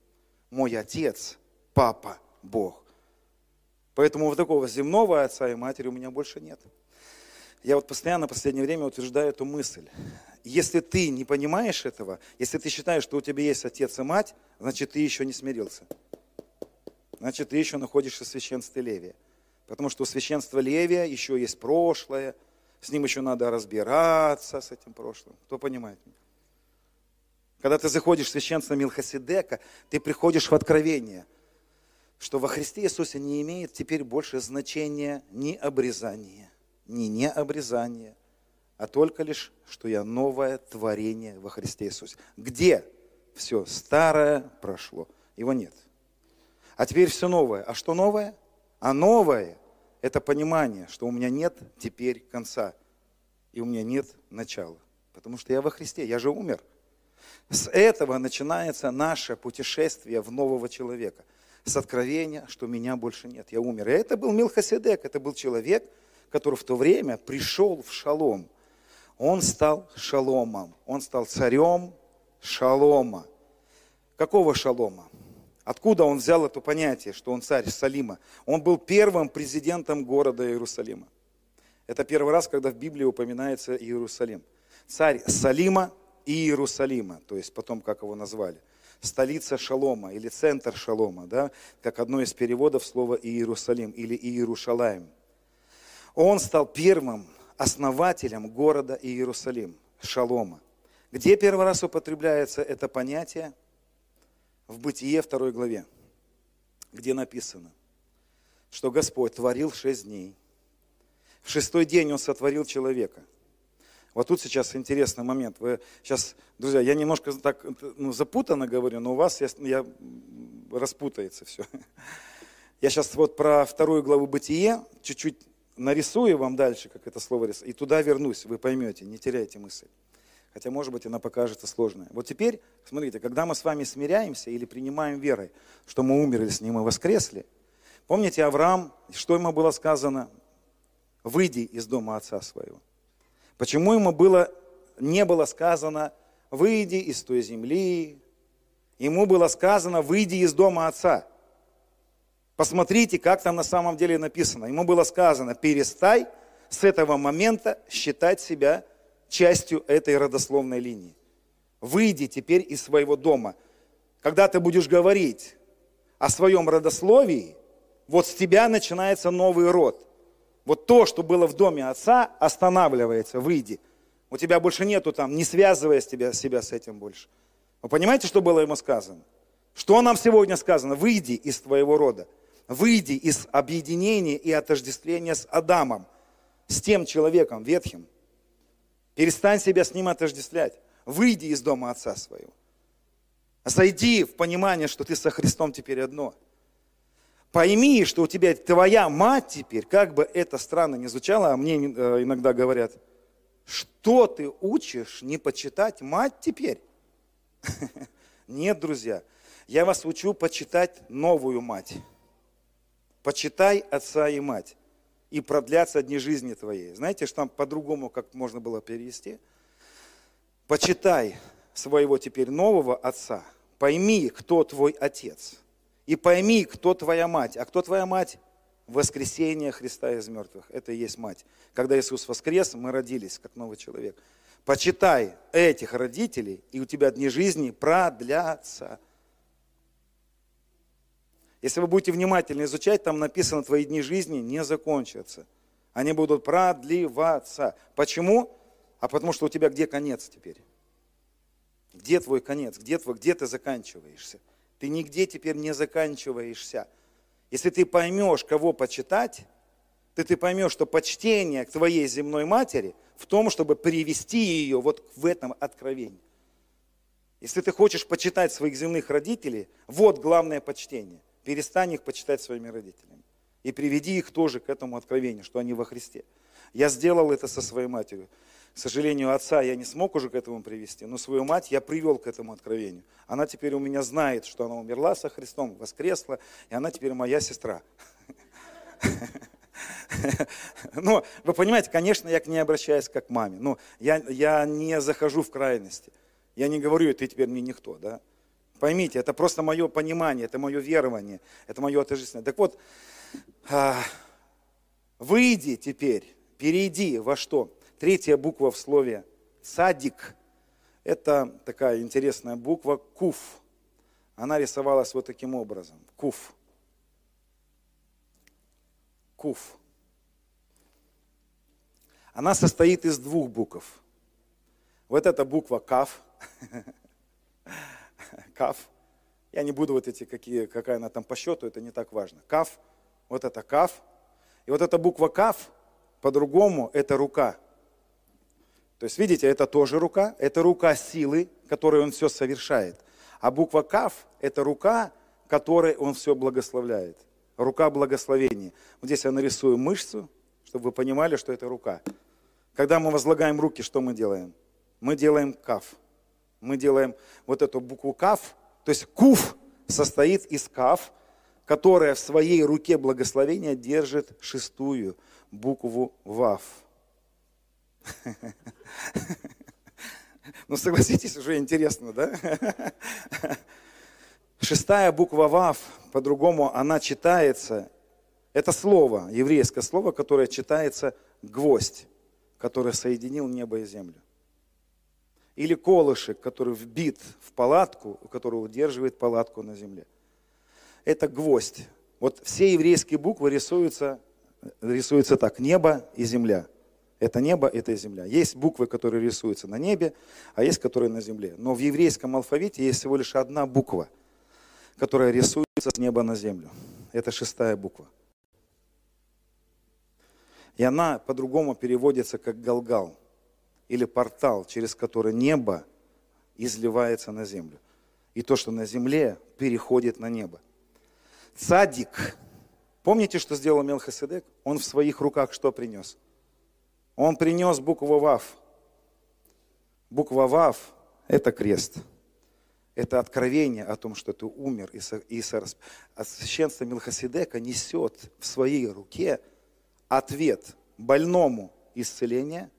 Мой отец – папа, Бог. Поэтому вот такого земного отца и матери у меня больше нет. Я вот постоянно в последнее время утверждаю эту мысль. Если ты не понимаешь этого, если ты считаешь, что у тебя есть отец и мать, значит, ты еще не смирился. Значит, ты еще находишься в священстве Левия. Потому что у священства Левия еще есть прошлое, с ним еще надо разбираться, с этим прошлым. Кто понимает меня? Когда ты заходишь в священство Милхасидека, ты приходишь в откровение – что во Христе Иисусе не имеет теперь больше значения ни обрезание, ни необрезание, а только лишь, что я новое творение во Христе Иисусе. Где все старое прошло? Его нет. А теперь все новое. А что новое? А новое – это понимание, что у меня нет теперь конца, и у меня нет начала. Потому что я во Христе, я же умер. С этого начинается наше путешествие в нового человека – с откровения, что меня больше нет, я умер. И это был Милхасидек, это был человек, который в то время пришел в шалом. Он стал шаломом, он стал царем шалома. Какого шалома? Откуда он взял это понятие, что он царь Салима? Он был первым президентом города Иерусалима. Это первый раз, когда в Библии упоминается Иерусалим. Царь Салима и Иерусалима, то есть потом, как его назвали – столица Шалома или центр Шалома, да, как одно из переводов слова Иерусалим или Иерушалаем. Он стал первым основателем города Иерусалим, Шалома. Где первый раз употребляется это понятие? В Бытие второй главе, где написано, что Господь творил шесть дней. В шестой день Он сотворил человека – вот тут сейчас интересный момент. Вы сейчас, друзья, я немножко так ну, запутанно говорю, но у вас я, я распутается все. Я сейчас вот про вторую главу Бытие чуть-чуть нарисую вам дальше, как это слово рисует, и туда вернусь, вы поймете, не теряйте мысль. Хотя, может быть, она покажется сложной. Вот теперь, смотрите, когда мы с вами смиряемся или принимаем верой, что мы умерли с Ним и воскресли, помните Авраам, что ему было сказано? Выйди из дома отца своего. Почему ему было, не было сказано, выйди из той земли, ему было сказано, выйди из дома отца. Посмотрите, как там на самом деле написано. Ему было сказано, перестай с этого момента считать себя частью этой родословной линии. Выйди теперь из своего дома. Когда ты будешь говорить о своем родословии, вот с тебя начинается новый род. Вот то, что было в доме отца, останавливается, выйди. У тебя больше нету там, не связывая себя, себя с этим больше. Вы понимаете, что было ему сказано? Что нам сегодня сказано? Выйди из твоего рода. Выйди из объединения и отождествления с Адамом, с тем человеком ветхим. Перестань себя с ним отождествлять. Выйди из дома отца своего. Зайди в понимание, что ты со Христом теперь одно – пойми, что у тебя твоя мать теперь, как бы это странно ни звучало, а мне э, иногда говорят, что ты учишь не почитать мать теперь? Нет, друзья, я вас учу почитать новую мать. Почитай отца и мать, и продлятся дни жизни твоей. Знаете, что там по-другому, как можно было перевести? почитай своего теперь нового отца, пойми, кто твой отец, и пойми, кто твоя мать. А кто твоя мать? Воскресение Христа из мертвых. Это и есть мать. Когда Иисус воскрес, мы родились как новый человек. Почитай этих родителей, и у тебя дни жизни продлятся. Если вы будете внимательно изучать, там написано, твои дни жизни не закончатся. Они будут продлеваться. Почему? А потому что у тебя где конец теперь? Где твой конец? Где, твой, где ты заканчиваешься? Ты нигде теперь не заканчиваешься. Если ты поймешь, кого почитать, то ты поймешь, что почтение к твоей земной матери в том, чтобы привести ее вот в этом откровении. Если ты хочешь почитать своих земных родителей, вот главное почтение. Перестань их почитать своими родителями. И приведи их тоже к этому откровению, что они во Христе. Я сделал это со своей матерью. К сожалению, отца я не смог уже к этому привести, но свою мать я привел к этому откровению. Она теперь у меня знает, что она умерла со Христом, воскресла, и она теперь моя сестра. Но вы понимаете, конечно, я к ней обращаюсь как к маме. Но я, я не захожу в крайности. Я не говорю, ты теперь мне никто. Да? Поймите, это просто мое понимание, это мое верование, это мое отождествление. Так вот, а, выйди теперь, перейди во что? Третья буква в слове «садик» – это такая интересная буква «куф». Она рисовалась вот таким образом. Куф. Куф. Она состоит из двух букв. Вот эта буква Каф. Каф. Я не буду вот эти, какие, какая она там по счету, это не так важно. Каф. Вот это Каф. И вот эта буква Каф, по-другому, это рука. То есть, видите, это тоже рука, это рука силы, которой он все совершает. А буква Кав – это рука, которой он все благословляет. Рука благословения. Вот здесь я нарисую мышцу, чтобы вы понимали, что это рука. Когда мы возлагаем руки, что мы делаем? Мы делаем кав. Мы делаем вот эту букву кав, то есть куф состоит из кав, которая в своей руке благословения держит шестую букву вав. Ну, согласитесь, уже интересно, да? Шестая буква ВАВ, по-другому она читается, это слово, еврейское слово, которое читается гвоздь, который соединил небо и землю. Или колышек, который вбит в палатку, который удерживает палатку на земле. Это гвоздь. Вот все еврейские буквы рисуются, рисуются так, небо и земля – это небо, это земля. Есть буквы, которые рисуются на небе, а есть, которые на земле. Но в еврейском алфавите есть всего лишь одна буква, которая рисуется с неба на землю. Это шестая буква. И она по-другому переводится как Галгал или портал, через который небо изливается на землю. И то, что на земле, переходит на небо. Цадик. Помните, что сделал Мелхиседек? Он в своих руках что принес? Он принес букву ВАВ. Буква ВАВ – это крест. Это откровение о том, что ты умер. И, и а священство Милхасидека несет в своей руке ответ больному исцеления.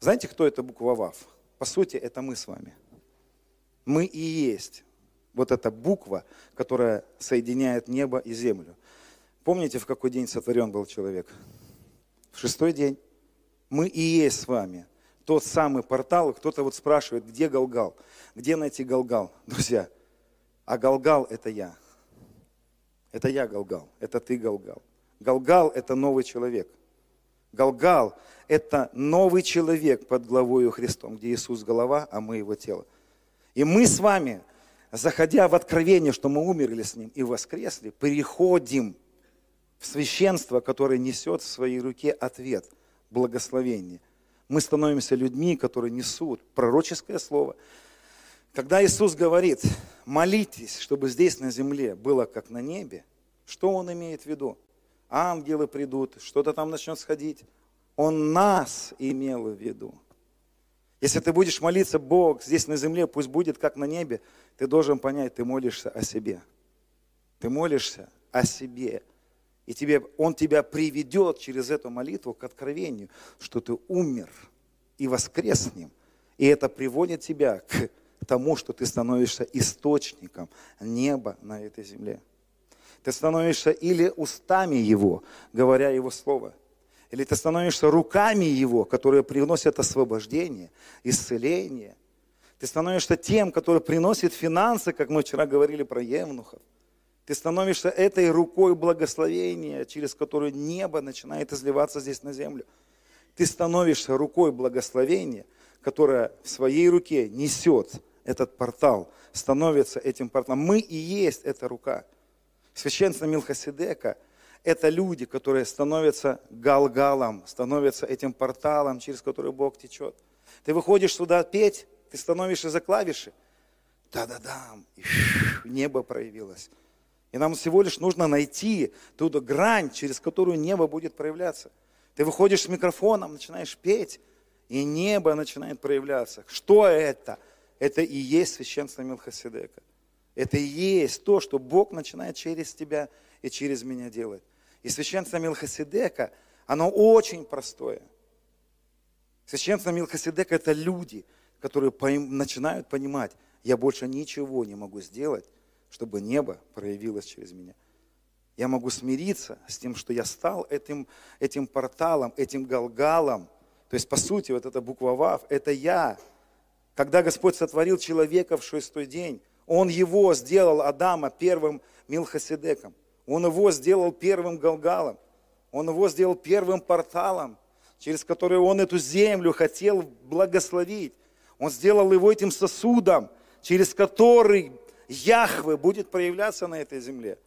Знаете, кто это буква ВАВ? По сути, это мы с вами. Мы и есть вот эта буква, которая соединяет небо и землю. Помните, в какой день сотворен был человек? В шестой день. Мы и есть с вами тот самый портал. Кто-то вот спрашивает, где Галгал? Где найти Галгал? Друзья, а Галгал – это я. Это я Галгал, это ты Галгал. Галгал – это новый человек. Галгал – это новый человек под главою Христом, где Иисус – голова, а мы его тело. И мы с вами, заходя в откровение, что мы умерли с Ним и воскресли, переходим в священство, которое несет в своей руке ответ, благословение. Мы становимся людьми, которые несут пророческое слово. Когда Иисус говорит, молитесь, чтобы здесь на земле было как на небе, что Он имеет в виду? Ангелы придут, что-то там начнет сходить. Он нас имел в виду. Если ты будешь молиться, Бог, здесь на земле, пусть будет как на небе, ты должен понять, ты молишься о себе. Ты молишься о себе. И тебе, Он тебя приведет через эту молитву к откровению, что ты умер и воскрес с Ним. И это приводит тебя к тому, что ты становишься источником неба на этой земле. Ты становишься или устами Его, говоря Его Слово, или ты становишься руками Его, которые приносят освобождение, исцеление. Ты становишься тем, который приносит финансы, как мы вчера говорили про Евнухов. Ты становишься этой рукой благословения, через которую небо начинает изливаться здесь на землю. Ты становишься рукой благословения, которая в своей руке несет этот портал, становится этим порталом. Мы и есть эта рука. Священство Милхасидека – это люди, которые становятся галгалом, становятся этим порталом, через который Бог течет. Ты выходишь сюда петь, ты становишься за клавиши, да-да-да, небо проявилось. И нам всего лишь нужно найти ту грань, через которую небо будет проявляться. Ты выходишь с микрофоном, начинаешь петь, и небо начинает проявляться. Что это? Это и есть священство Милхасидека. Это и есть то, что Бог начинает через тебя и через меня делать. И священство Милхасидека, оно очень простое. Священство Милхасидека – это люди, которые начинают понимать, я больше ничего не могу сделать, чтобы небо проявилось через меня. Я могу смириться с тем, что я стал этим, этим порталом, этим галгалом. То есть, по сути, вот эта буква ВАВ – это я. Когда Господь сотворил человека в шестой день, Он его сделал, Адама, первым Милхасидеком. Он его сделал первым галгалом. Он его сделал первым порталом, через который Он эту землю хотел благословить. Он сделал его этим сосудом, через который Яхве будет проявляться на этой земле.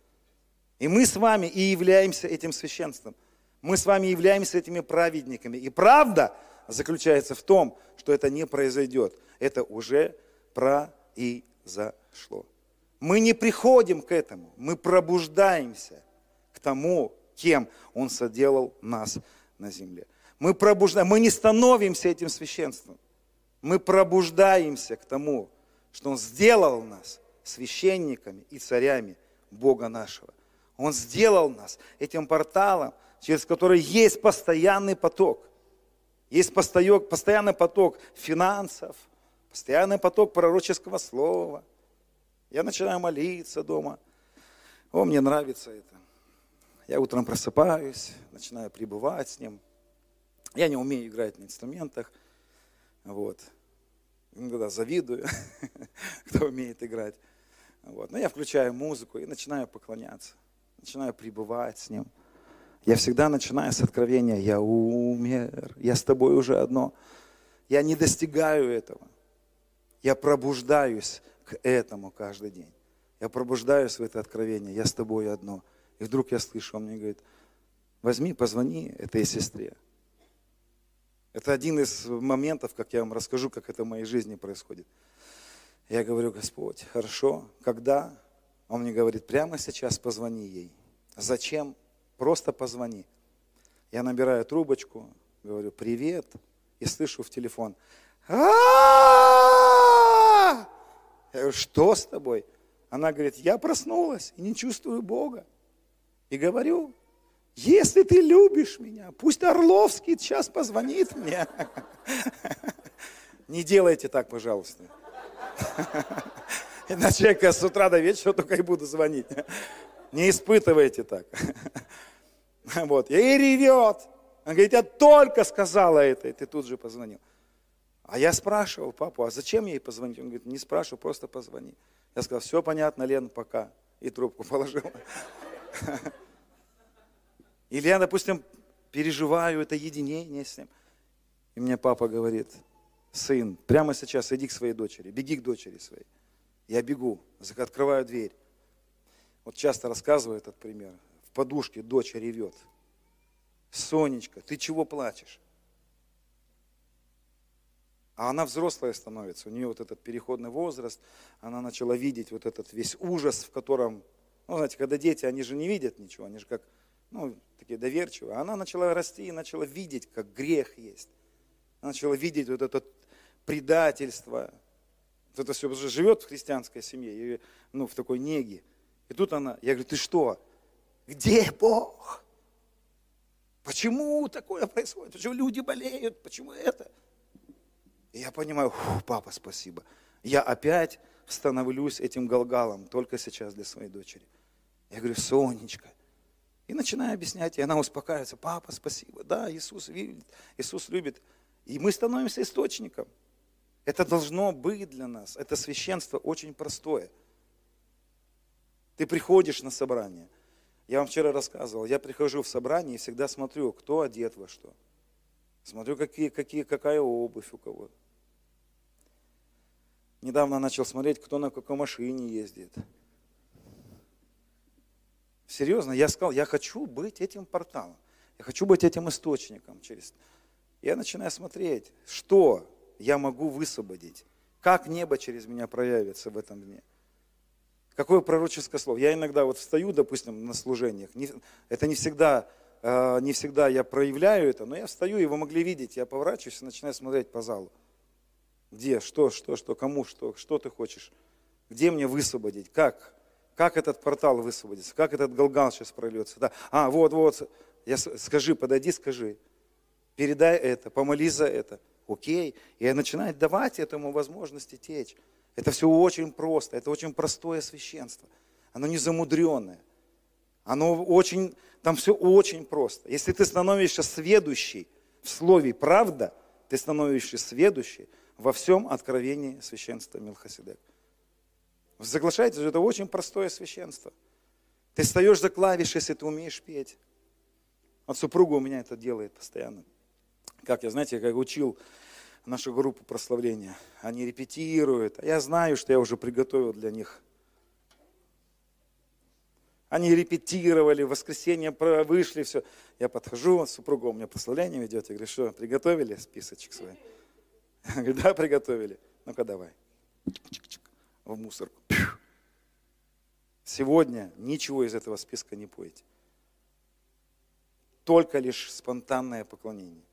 И мы с вами и являемся этим священством. Мы с вами являемся этими праведниками. И правда заключается в том, что это не произойдет. Это уже произошло. Мы не приходим к этому, мы пробуждаемся к тому, кем Он соделал нас на земле. Мы пробуждаем, мы не становимся этим священством. Мы пробуждаемся к тому, что Он сделал нас священниками и царями Бога нашего. Он сделал нас этим порталом, через который есть постоянный поток. Есть постоянный поток финансов, постоянный поток пророческого слова. Я начинаю молиться дома. О, мне нравится это. Я утром просыпаюсь, начинаю пребывать с ним. Я не умею играть на инструментах. Вот. Иногда завидую, кто умеет играть. Вот. Но я включаю музыку и начинаю поклоняться, начинаю пребывать с Ним. Я всегда начинаю с откровения, я умер, я с тобой уже одно. Я не достигаю этого. Я пробуждаюсь к этому каждый день. Я пробуждаюсь в это откровение, я с тобой одно. И вдруг я слышу, он мне говорит, возьми, позвони этой сестре. Это один из моментов, как я вам расскажу, как это в моей жизни происходит. Я говорю, Господь, хорошо, когда? Он мне говорит, прямо сейчас позвони ей. Зачем? Просто позвони. Я набираю трубочку, говорю, привет, и слышу в телефон, я говорю, что с тобой? Она говорит, я проснулась и не чувствую Бога. И говорю, если ты любишь меня, пусть Орловский сейчас позвонит мне. Не делайте так, пожалуйста. Иначе я с утра до вечера только и буду звонить. Не испытывайте так. Вот. И ревет. Он говорит, я только сказала это, и ты тут же позвонил. А я спрашивал папу, а зачем ей позвонить? Он говорит, не спрашивай, просто позвони. Я сказал, все понятно, Лен, пока. И трубку положил. Или я, допустим, переживаю это единение с ним. И мне папа говорит, сын, прямо сейчас иди к своей дочери, беги к дочери своей. Я бегу, открываю дверь. Вот часто рассказываю этот пример. В подушке дочь ревет. Сонечка, ты чего плачешь? А она взрослая становится, у нее вот этот переходный возраст, она начала видеть вот этот весь ужас, в котором, ну, знаете, когда дети, они же не видят ничего, они же как, ну, такие доверчивые. Она начала расти и начала видеть, как грех есть. Она начала видеть вот этот предательство. Вот это все уже живет в христианской семье, ну, в такой неге. И тут она, я говорю, ты что? Где Бог? Почему такое происходит? Почему люди болеют? Почему это? И я понимаю, папа, спасибо. Я опять становлюсь этим галгалом только сейчас для своей дочери. Я говорю, Сонечка. И начинаю объяснять, и она успокаивается, папа, спасибо. Да, Иисус видит, Иисус любит. И мы становимся источником. Это должно быть для нас. Это священство очень простое. Ты приходишь на собрание. Я вам вчера рассказывал, я прихожу в собрание и всегда смотрю, кто одет во что. Смотрю, какие, какие, какая обувь у кого. Недавно начал смотреть, кто на какой машине ездит. Серьезно, я сказал, я хочу быть этим порталом. Я хочу быть этим источником. Через... Я начинаю смотреть, что я могу высвободить. Как небо через меня проявится в этом дне. Какое пророческое слово. Я иногда вот встаю, допустим, на служениях. это не всегда, э, не всегда я проявляю это, но я встаю, и вы могли видеть, я поворачиваюсь и начинаю смотреть по залу. Где, что, что, что, кому, что, что ты хочешь. Где мне высвободить, как, как этот портал высвободится, как этот голган сейчас прольется. Да. А, вот, вот, я, скажи, подойди, скажи. Передай это, помолись за это окей. И начинает давать этому возможности течь. Это все очень просто, это очень простое священство. Оно не замудренное. Оно очень, там все очень просто. Если ты становишься сведущий в слове правда, ты становишься сведущий во всем откровении священства Милхасидек. Вы соглашаетесь, это очень простое священство. Ты встаешь за клавиши, если ты умеешь петь. Вот супруга у меня это делает постоянно как я, знаете, как учил нашу группу прославления. Они репетируют, а я знаю, что я уже приготовил для них. Они репетировали, в воскресенье вышли, все. Я подхожу, супруга у меня прославление ведет, я говорю, что, приготовили списочек свой? Я говорю, да, приготовили. Ну-ка давай. В мусорку. Сегодня ничего из этого списка не поете. Только лишь спонтанное поклонение.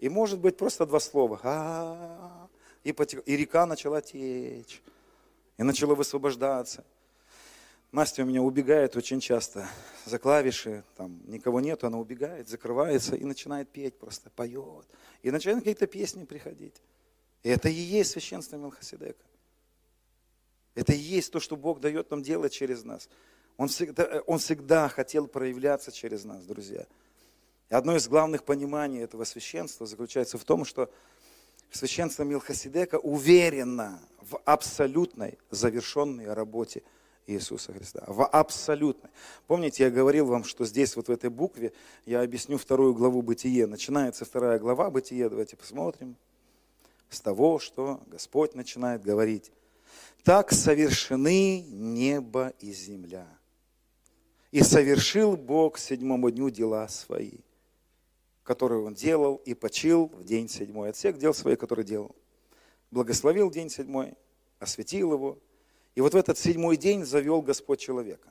И может быть просто два слова. А И, потек... и река начала течь. И начала высвобождаться. Настя у меня убегает очень часто за клавиши, там никого нету, она убегает, закрывается и начинает петь, просто поет. И начинают какие-то песни приходить. И это и есть священство Мелхиседека. Это и есть то, что Бог дает нам делать через нас. Он всегда, он всегда хотел проявляться через нас, друзья. И одно из главных пониманий этого священства заключается в том, что священство Милхасидека уверено в абсолютной завершенной работе Иисуса Христа. В абсолютной. Помните, я говорил вам, что здесь вот в этой букве я объясню вторую главу Бытие. Начинается вторая глава Бытие. Давайте посмотрим. С того, что Господь начинает говорить. Так совершены небо и земля. И совершил Бог седьмому дню дела свои которую он делал, и почил в день седьмой от всех дел своих, которые делал. Благословил день седьмой, осветил его. И вот в этот седьмой день завел Господь человека.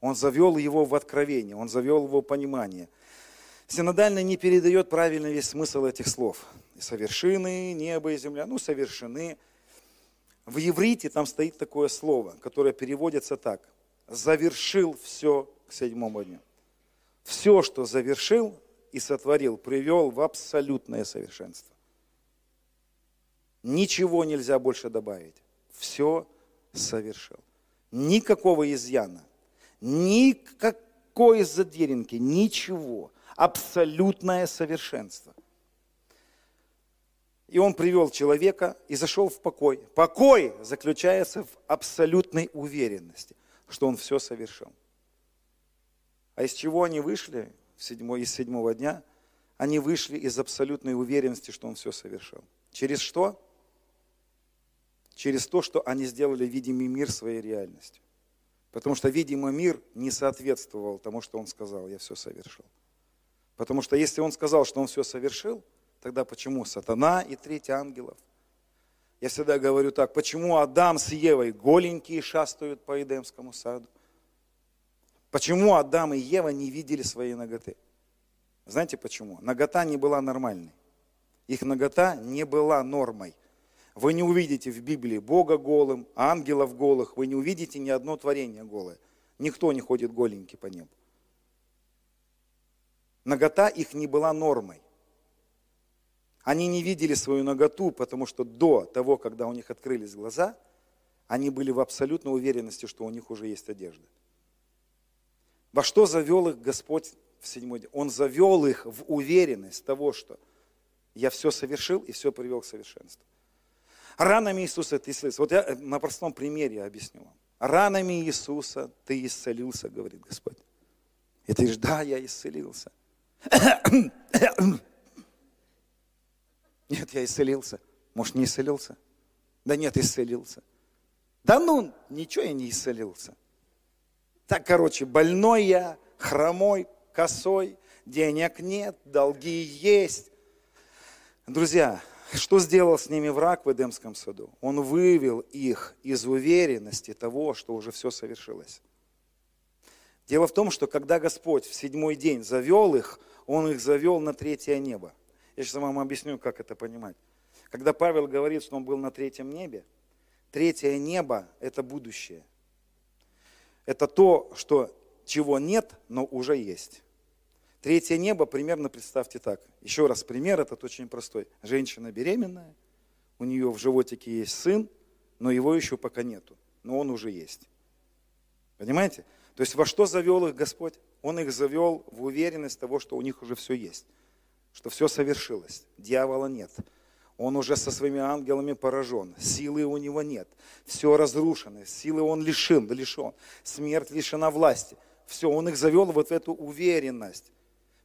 Он завел его в откровение, он завел его в понимание. Синодально не передает правильно весь смысл этих слов. Совершены небо и земля, ну совершены. В еврите там стоит такое слово, которое переводится так. Завершил все к седьмому дню. Все, что завершил, и сотворил, привел в абсолютное совершенство. Ничего нельзя больше добавить. Все совершил. Никакого изъяна, никакой задеринки, ничего. Абсолютное совершенство. И он привел человека и зашел в покой. Покой заключается в абсолютной уверенности, что он все совершил. А из чего они вышли? Седьмой, из седьмого дня, они вышли из абсолютной уверенности, что он все совершил. Через что? Через то, что они сделали видимый мир своей реальностью. Потому что видимый мир не соответствовал тому, что он сказал, я все совершил. Потому что если он сказал, что он все совершил, тогда почему сатана и треть ангелов? Я всегда говорю так, почему Адам с Евой голенькие шастают по Эдемскому саду? Почему Адам и Ева не видели своей ноготы? Знаете почему? Нагота не была нормальной. Их нагота не была нормой. Вы не увидите в Библии Бога голым, ангелов голых, вы не увидите ни одно творение голое. Никто не ходит голенький по небу. Нагота их не была нормой. Они не видели свою ноготу, потому что до того, когда у них открылись глаза, они были в абсолютной уверенности, что у них уже есть одежда. Во что завел их Господь в седьмой день? Он завел их в уверенность того, что я все совершил и все привел к совершенству. Ранами Иисуса ты исцелился. Вот я на простом примере объясню вам. Ранами Иисуса ты исцелился, говорит Господь. И ты говоришь, да, я исцелился. Нет, я исцелился. Может, не исцелился? Да нет, исцелился. Да ну, ничего я не исцелился. Так, короче, больной я, хромой, косой, денег нет, долги есть. Друзья, что сделал с ними враг в Эдемском саду? Он вывел их из уверенности того, что уже все совершилось. Дело в том, что когда Господь в седьмой день завел их, Он их завел на третье небо. Я сейчас вам объясню, как это понимать. Когда Павел говорит, что он был на третьем небе, третье небо – это будущее. Это то, что, чего нет, но уже есть. Третье небо примерно представьте так. Еще раз, пример этот очень простой. Женщина беременная, у нее в животике есть сын, но его еще пока нету, но он уже есть. Понимаете? То есть во что завел их Господь? Он их завел в уверенность того, что у них уже все есть что все совершилось, дьявола нет. Он уже со своими ангелами поражен, силы у него нет, все разрушено, силы он лишен, лишен, смерть лишена власти. Все, он их завел вот в эту уверенность.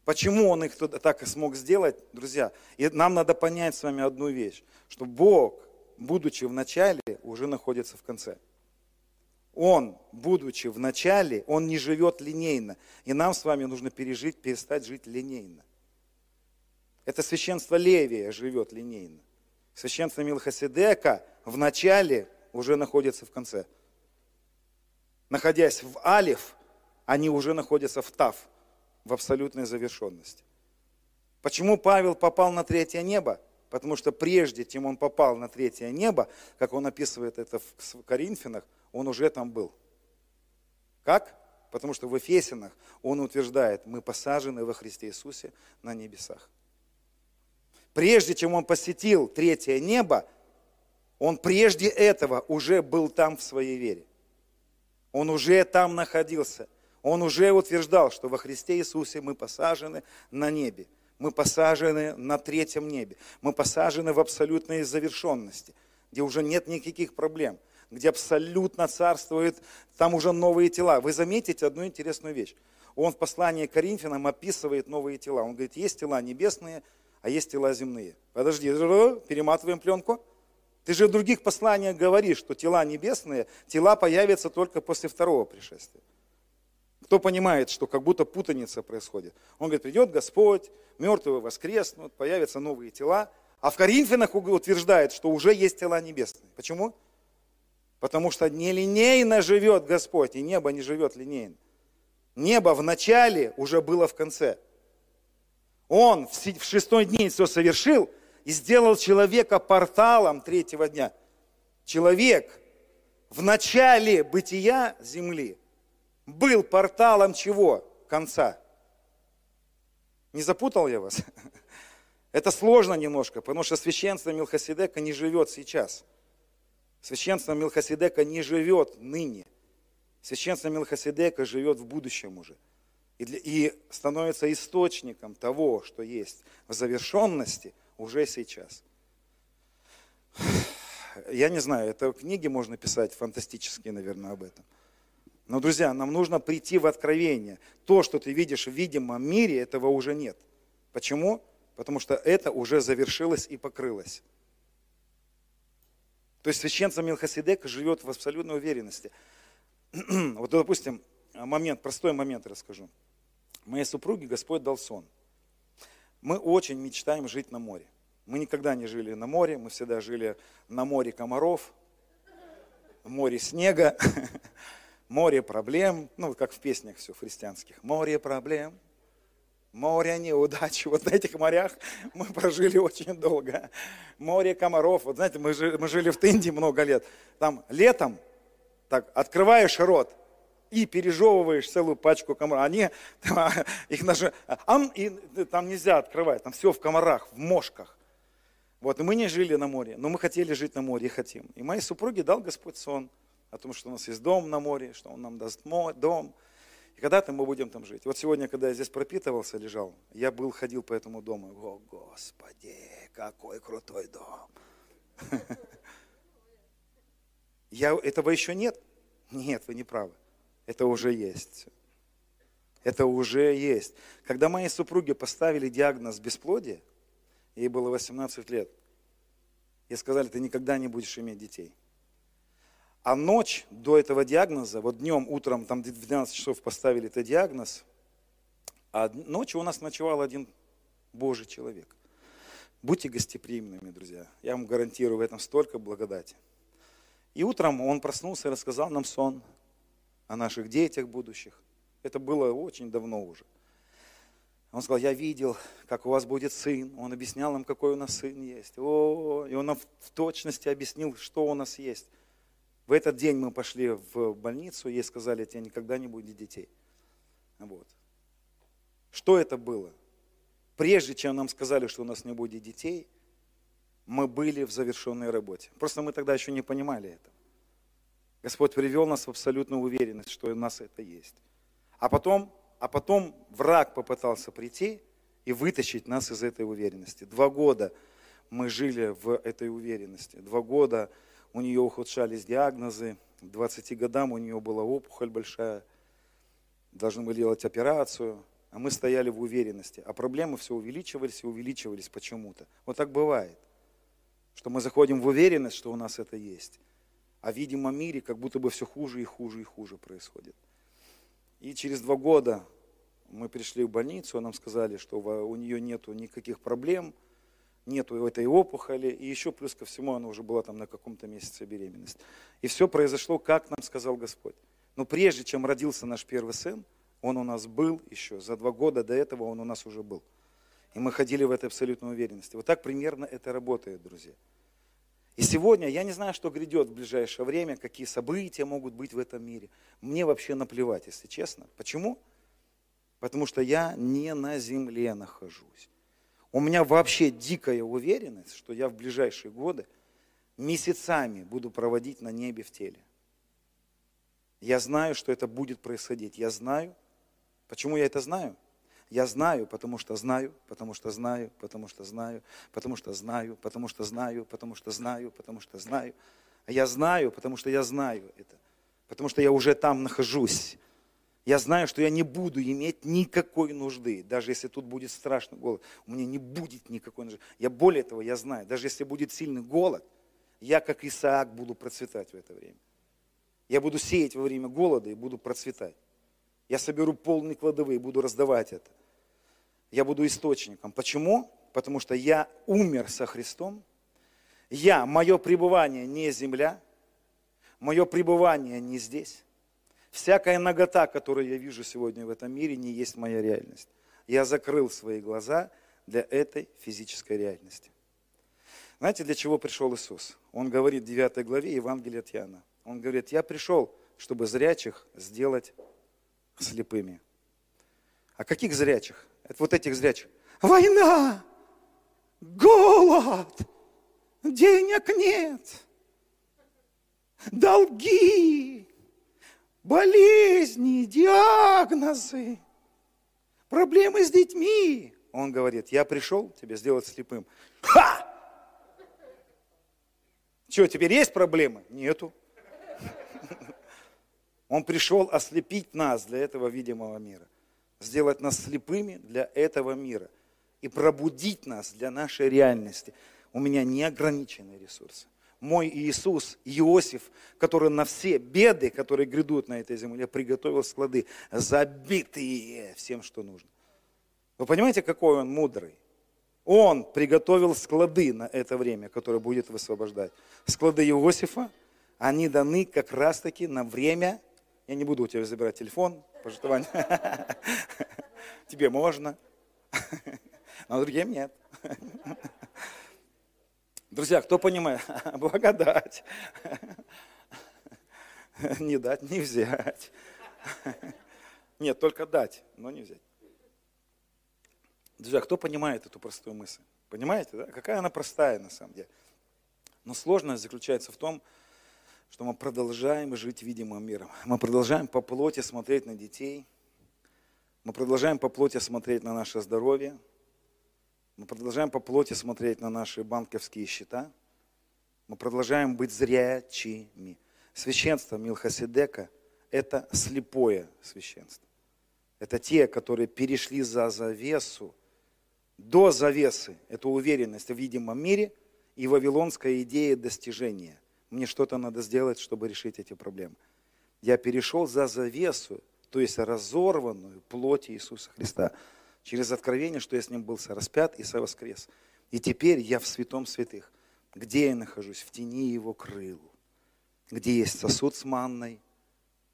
Почему он их так смог сделать, друзья? И нам надо понять с вами одну вещь, что Бог, будучи в начале, уже находится в конце. Он, будучи в начале, он не живет линейно. И нам с вами нужно пережить, перестать жить линейно. Это священство Левия живет линейно. Священство Милхасидека в начале уже находится в конце. Находясь в Алиф, они уже находятся в Тав, в абсолютной завершенности. Почему Павел попал на третье небо? Потому что прежде, чем он попал на третье небо, как он описывает это в Коринфянах, он уже там был. Как? Потому что в Ефесинах он утверждает, мы посажены во Христе Иисусе на небесах. Прежде чем он посетил третье небо, он прежде этого уже был там в своей вере. Он уже там находился. Он уже утверждал, что во Христе Иисусе мы посажены на небе. Мы посажены на третьем небе. Мы посажены в абсолютной завершенности, где уже нет никаких проблем, где абсолютно царствует, там уже новые тела. Вы заметите одну интересную вещь. Он в послании к Коринфянам описывает новые тела. Он говорит, есть тела небесные, а есть тела земные. Подожди, перематываем пленку. Ты же в других посланиях говоришь, что тела небесные, тела появятся только после второго пришествия. Кто понимает, что как будто путаница происходит? Он говорит, придет Господь, мертвые воскреснут, появятся новые тела. А в Коринфянах утверждает, что уже есть тела небесные. Почему? Потому что нелинейно живет Господь, и небо не живет линейно. Небо в начале уже было в конце. Он в шестой день все совершил и сделал человека порталом третьего дня. Человек в начале бытия земли был порталом чего? Конца. Не запутал я вас? Это сложно немножко, потому что священство Милхасидека не живет сейчас. Священство Милхасидека не живет ныне. Священство Милхасидека живет в будущем уже и, для, и становится источником того, что есть в завершенности уже сейчас. Я не знаю, это книги можно писать фантастические, наверное, об этом. Но, друзья, нам нужно прийти в откровение. То, что ты видишь в видимом мире, этого уже нет. Почему? Потому что это уже завершилось и покрылось. То есть священство Милхасидека живет в абсолютной уверенности. Вот, допустим, момент, простой момент расскажу моей супруге Господь дал сон. Мы очень мечтаем жить на море. Мы никогда не жили на море, мы всегда жили на море комаров, море снега, море проблем, ну, как в песнях все христианских. Море проблем, море неудач. Вот на этих морях мы прожили очень долго. Море комаров. Вот знаете, мы жили, мы жили в Тынде много лет. Там летом, так, открываешь рот, и пережевываешь целую пачку комаров. Они, их даже, ам, и там нельзя открывать, там все в комарах, в мошках. Вот, и мы не жили на море, но мы хотели жить на море и хотим. И моей супруге дал Господь сон о том, что у нас есть дом на море, что Он нам даст дом. И когда-то мы будем там жить. Вот сегодня, когда я здесь пропитывался, лежал, я был, ходил по этому дому. О, Господи, какой крутой дом. Я, этого еще нет? Нет, вы не правы. Это уже есть. Это уже есть. Когда моей супруге поставили диагноз бесплодия, ей было 18 лет, и сказали, ты никогда не будешь иметь детей. А ночь до этого диагноза, вот днем, утром, там в 12 часов поставили этот диагноз, а ночью у нас ночевал один Божий человек. Будьте гостеприимными, друзья. Я вам гарантирую в этом столько благодати. И утром он проснулся и рассказал нам сон о наших детях будущих. Это было очень давно уже. Он сказал, я видел, как у вас будет сын. Он объяснял нам, какой у нас сын есть. О, и он нам в точности объяснил, что у нас есть. В этот день мы пошли в больницу, ей сказали, тебе никогда не будет детей. Вот. Что это было? Прежде чем нам сказали, что у нас не будет детей, мы были в завершенной работе. Просто мы тогда еще не понимали это. Господь привел нас в абсолютную уверенность, что у нас это есть. А потом, а потом враг попытался прийти и вытащить нас из этой уверенности. Два года мы жили в этой уверенности. Два года у нее ухудшались диагнозы. К 20 годам у нее была опухоль большая. Должны были делать операцию. А мы стояли в уверенности. А проблемы все увеличивались и увеличивались почему-то. Вот так бывает что мы заходим в уверенность, что у нас это есть, а в видимом мире как будто бы все хуже и хуже и хуже происходит. И через два года мы пришли в больницу, нам сказали, что у нее нет никаких проблем, нету этой опухоли, и еще плюс ко всему она уже была там на каком-то месяце беременности. И все произошло, как нам сказал Господь. Но прежде чем родился наш первый сын, он у нас был еще, за два года до этого он у нас уже был. И мы ходили в этой абсолютной уверенности. Вот так примерно это работает, друзья. И сегодня я не знаю, что грядет в ближайшее время, какие события могут быть в этом мире. Мне вообще наплевать, если честно. Почему? Потому что я не на земле нахожусь. У меня вообще дикая уверенность, что я в ближайшие годы месяцами буду проводить на небе в теле. Я знаю, что это будет происходить. Я знаю. Почему я это знаю? Я знаю, потому что знаю, потому что знаю, потому что знаю, потому что знаю, потому что знаю, потому что знаю, потому что знаю. А я знаю, потому что я знаю это. Потому что я уже там нахожусь. Я знаю, что я не буду иметь никакой нужды. Даже если тут будет страшный голод, у меня не будет никакой нужды. Я более того, я знаю, даже если будет сильный голод, я как Исаак буду процветать в это время. Я буду сеять во время голода и буду процветать. Я соберу полные кладовые, буду раздавать это. Я буду источником. Почему? Потому что я умер со Христом. Я, мое пребывание не земля, мое пребывание не здесь. Всякая нагота, которую я вижу сегодня в этом мире, не есть моя реальность. Я закрыл свои глаза для этой физической реальности. Знаете, для чего пришел Иисус? Он говорит в 9 главе Евангелия от Иоанна. Он говорит, я пришел, чтобы зрячих сделать слепыми. А каких зрячих? Это вот этих зрячих. Война, голод, денег нет, долги, болезни, диагнозы, проблемы с детьми. Он говорит, я пришел тебя сделать слепым. Ха! Что, теперь есть проблемы? Нету. Он пришел ослепить нас для этого видимого мира, сделать нас слепыми для этого мира и пробудить нас для нашей реальности. У меня неограниченные ресурсы. Мой Иисус, Иосиф, который на все беды, которые грядут на этой земле, приготовил склады, забитые всем, что нужно. Вы понимаете, какой он мудрый? Он приготовил склады на это время, которое будет высвобождать. Склады Иосифа, они даны как раз-таки на время я не буду у тебя забирать телефон, пожертвование. Тебе можно, но другим нет. Друзья, кто понимает? Благодать. Не дать, не взять. Нет, только дать, но не взять. Друзья, кто понимает эту простую мысль? Понимаете, да? Какая она простая на самом деле. Но сложность заключается в том, что мы продолжаем жить видимым миром. Мы продолжаем по плоти смотреть на детей. Мы продолжаем по плоти смотреть на наше здоровье. Мы продолжаем по плоти смотреть на наши банковские счета. Мы продолжаем быть зрячими. Священство Милхасидека – это слепое священство. Это те, которые перешли за завесу, до завесы, это уверенность в видимом мире и вавилонская идея достижения. Мне что-то надо сделать, чтобы решить эти проблемы. Я перешел за завесу, то есть разорванную плоть Иисуса Христа, через откровение, что я с Ним был распят и совоскрес. И теперь я в святом святых. Где я нахожусь? В тени Его крылу. Где есть сосуд с манной,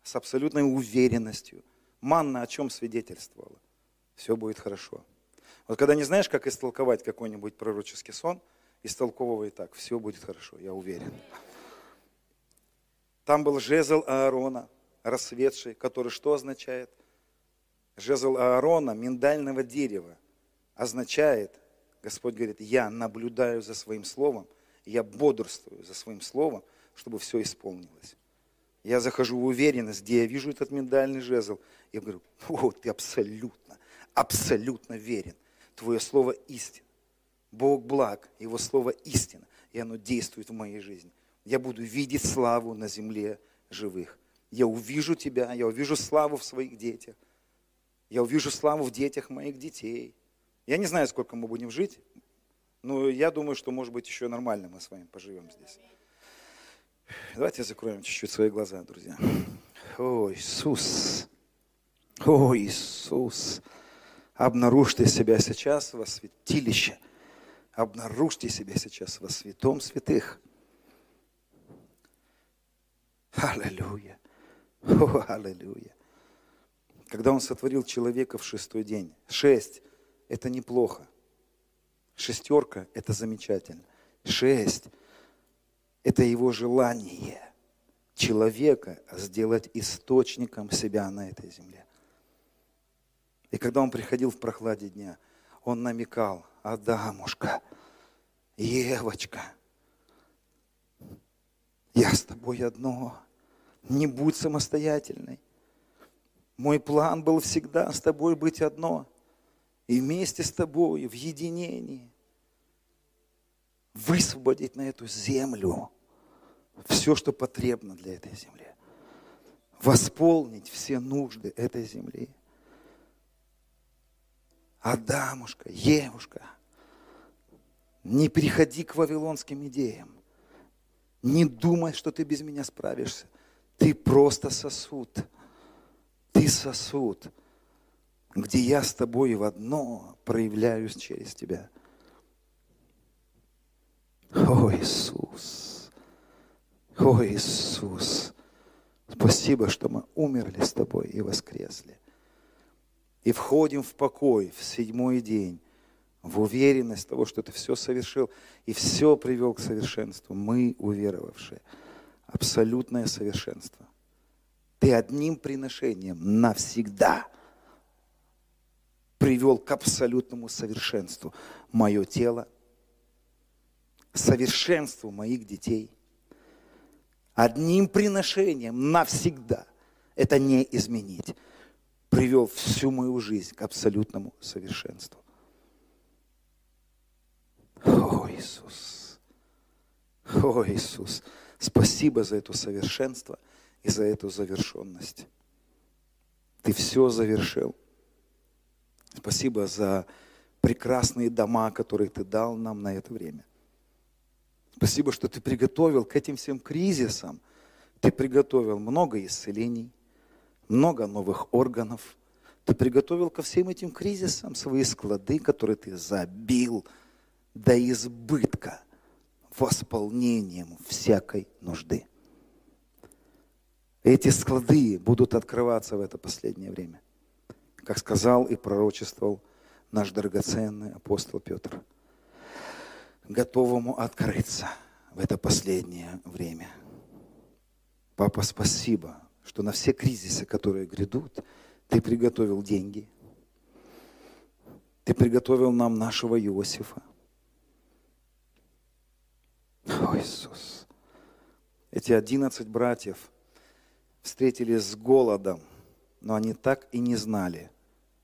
с абсолютной уверенностью. Манна о чем свидетельствовала? Все будет хорошо. Вот когда не знаешь, как истолковать какой-нибудь пророческий сон, истолковывай так, все будет хорошо, я уверен. Там был жезл Аарона, рассветший, который что означает? Жезл Аарона, миндального дерева, означает, Господь говорит, я наблюдаю за своим словом, я бодрствую за своим словом, чтобы все исполнилось. Я захожу в уверенность, где я вижу этот миндальный жезл. Я говорю, о, ты абсолютно, абсолютно верен. Твое слово истина. Бог благ, Его слово истина, и оно действует в моей жизни. Я буду видеть славу на земле живых. Я увижу Тебя, я увижу славу в своих детях. Я увижу славу в детях моих детей. Я не знаю, сколько мы будем жить, но я думаю, что, может быть, еще нормально мы с вами поживем здесь. Давайте закроем чуть-чуть свои глаза, друзья. О, Иисус! О, Иисус! Обнаружьте себя сейчас во святилище. Обнаружьте себя сейчас во святом святых. Аллилуйя. О, аллилуйя. Когда Он сотворил человека в шестой день. Шесть – это неплохо. Шестерка – это замечательно. Шесть – это Его желание человека сделать источником себя на этой земле. И когда он приходил в прохладе дня, он намекал, Адамушка, Евочка, я с тобой одно, не будь самостоятельной. Мой план был всегда с тобой быть одно, и вместе с тобой в единении высвободить на эту землю все, что потребно для этой земли. Восполнить все нужды этой земли – Адамушка, Евушка, не приходи к вавилонским идеям. Не думай, что ты без меня справишься. Ты просто сосуд. Ты сосуд, где я с тобой в одно проявляюсь через тебя. О, Иисус! О, Иисус! Спасибо, что мы умерли с тобой и воскресли и входим в покой в седьмой день, в уверенность того, что ты все совершил и все привел к совершенству. Мы уверовавшие. Абсолютное совершенство. Ты одним приношением навсегда привел к абсолютному совершенству мое тело, совершенству моих детей. Одним приношением навсегда это не изменить привел всю мою жизнь к абсолютному совершенству. О, Иисус! О, Иисус! Спасибо за это совершенство и за эту завершенность. Ты все завершил. Спасибо за прекрасные дома, которые ты дал нам на это время. Спасибо, что ты приготовил к этим всем кризисам. Ты приготовил много исцелений, много новых органов. Ты приготовил ко всем этим кризисам свои склады, которые ты забил до избытка восполнением всякой нужды. Эти склады будут открываться в это последнее время, как сказал и пророчествовал наш драгоценный апостол Петр, готовому открыться в это последнее время. Папа, спасибо что на все кризисы, которые грядут, ты приготовил деньги, ты приготовил нам нашего Иосифа. О, Иисус. Эти одиннадцать братьев встретились с голодом, но они так и не знали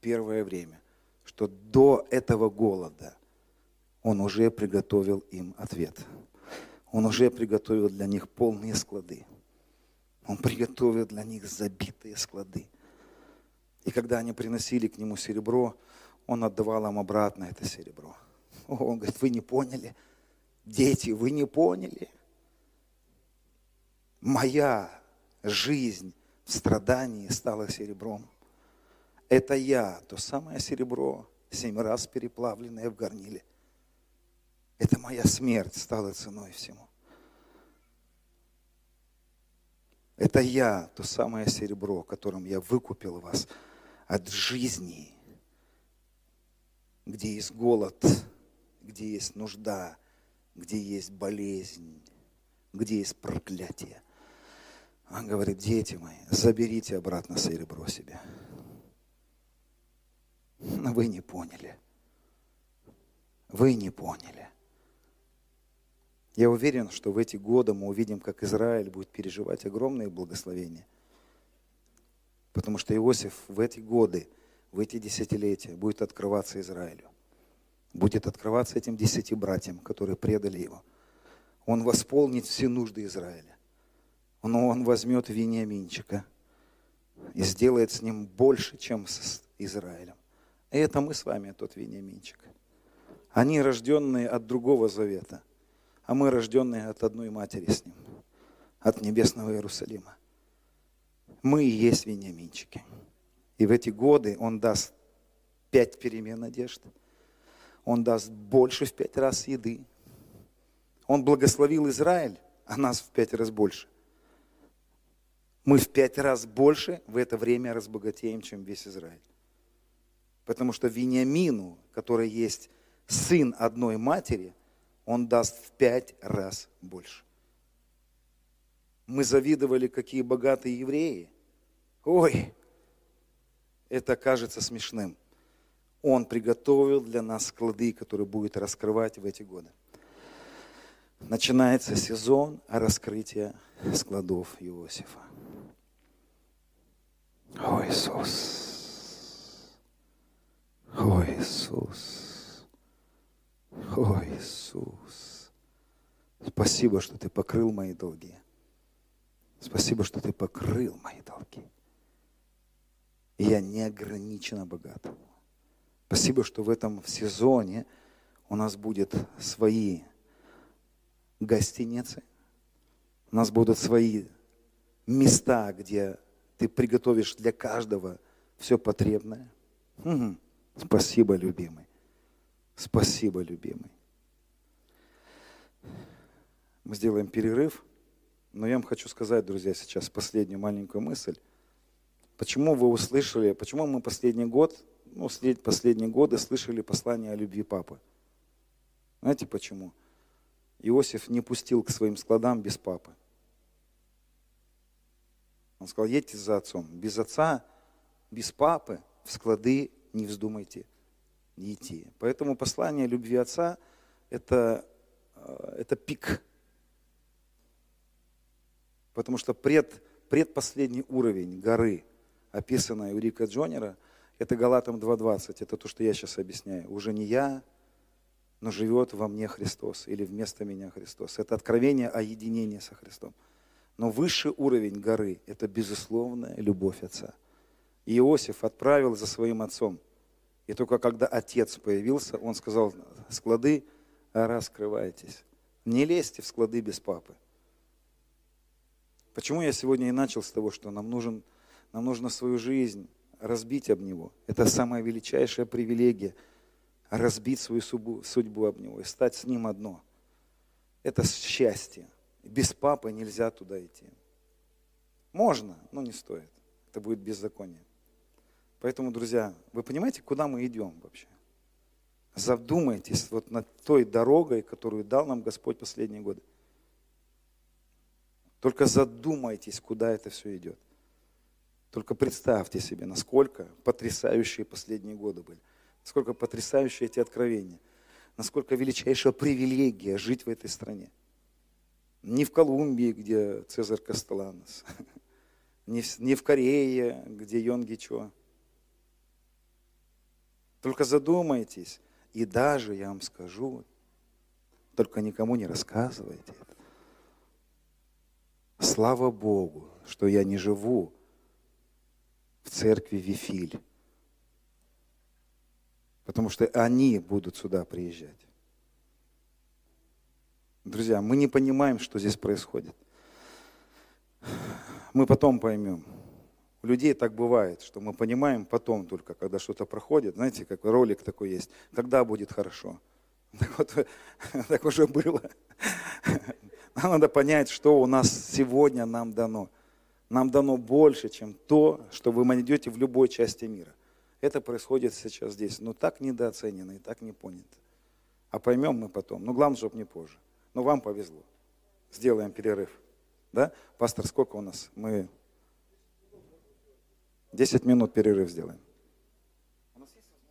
первое время, что до этого голода Он уже приготовил им ответ. Он уже приготовил для них полные склады. Он приготовил для них забитые склады. И когда они приносили к нему серебро, он отдавал им обратно это серебро. Он говорит, вы не поняли? Дети, вы не поняли? Моя жизнь в страдании стала серебром. Это я, то самое серебро, семь раз переплавленное в горниле. Это моя смерть стала ценой всему. Это я, то самое серебро, которым я выкупил вас от жизни, где есть голод, где есть нужда, где есть болезнь, где есть проклятие. Он говорит, дети мои, заберите обратно серебро себе. Но вы не поняли. Вы не поняли. Я уверен, что в эти годы мы увидим, как Израиль будет переживать огромные благословения. Потому что Иосиф в эти годы, в эти десятилетия будет открываться Израилю. Будет открываться этим десяти братьям, которые предали его. Он восполнит все нужды Израиля но он возьмет Вениаминчика и сделает с ним больше, чем с Израилем. И это мы с вами, тот Вениаминчик. Они рожденные от другого завета, а мы рожденные от одной матери с ним, от небесного Иерусалима. Мы и есть Вениаминчики. И в эти годы он даст пять перемен одежды. Он даст больше в пять раз еды. Он благословил Израиль, а нас в пять раз больше мы в пять раз больше в это время разбогатеем, чем весь Израиль. Потому что Вениамину, который есть сын одной матери, он даст в пять раз больше. Мы завидовали, какие богатые евреи. Ой, это кажется смешным. Он приготовил для нас склады, которые будет раскрывать в эти годы. Начинается сезон раскрытия складов Иосифа. О, Иисус! О, Иисус! О, Иисус! Спасибо, что Ты покрыл мои долги. Спасибо, что Ты покрыл мои долги. И я неограниченно богат. Спасибо, что в этом сезоне у нас будет свои гостиницы, у нас будут свои места, где ты приготовишь для каждого все потребное. Угу. Спасибо, любимый. Спасибо, любимый. Мы сделаем перерыв, но я вам хочу сказать, друзья, сейчас последнюю маленькую мысль. Почему вы услышали, почему мы последний год, ну, последние годы слышали послание о любви папы? Знаете почему? Иосиф не пустил к своим складам без папы. Он сказал, едьте за отцом. Без отца, без папы в склады не вздумайте идти. Поэтому послание любви отца это, э, это пик. Потому что пред, предпоследний уровень горы, описанная у Рика Джонера, это Галатам 2.20. Это то, что я сейчас объясняю. Уже не я, но живет во мне Христос или вместо меня Христос. Это откровение о единении со Христом. Но высший уровень горы – это безусловная любовь Отца. Иосиф отправил за своим отцом. И только когда отец появился, он сказал, склады, раскрывайтесь. Не лезьте в склады без папы. Почему я сегодня и начал с того, что нам, нужен, нам нужно свою жизнь разбить об него. Это самая величайшая привилегия – разбить свою судьбу, судьбу об него и стать с ним одно. Это счастье. Без папы нельзя туда идти. Можно, но не стоит. Это будет беззаконие. Поэтому, друзья, вы понимаете, куда мы идем вообще? Задумайтесь вот над той дорогой, которую дал нам Господь последние годы. Только задумайтесь, куда это все идет. Только представьте себе, насколько потрясающие последние годы были. Сколько потрясающие эти откровения. Насколько величайшая привилегия жить в этой стране. Не в Колумбии, где Цезарь Кастеланос, не в Корее, где Йонги Чо. Только задумайтесь, и даже, я вам скажу, только никому не рассказывайте это. Слава Богу, что я не живу в церкви Вифиль, потому что они будут сюда приезжать. Друзья, мы не понимаем, что здесь происходит. Мы потом поймем. У людей так бывает, что мы понимаем потом только, когда что-то проходит. Знаете, как ролик такой есть. Когда будет хорошо? Так вот, так уже было. Нам надо понять, что у нас сегодня нам дано. Нам дано больше, чем то, что вы найдете в любой части мира. Это происходит сейчас здесь. Но так недооценено и так не понято. А поймем мы потом. Но главное, чтобы не позже. Но вам повезло. Сделаем перерыв. Да? Пастор, сколько у нас? Мы 10 минут перерыв сделаем.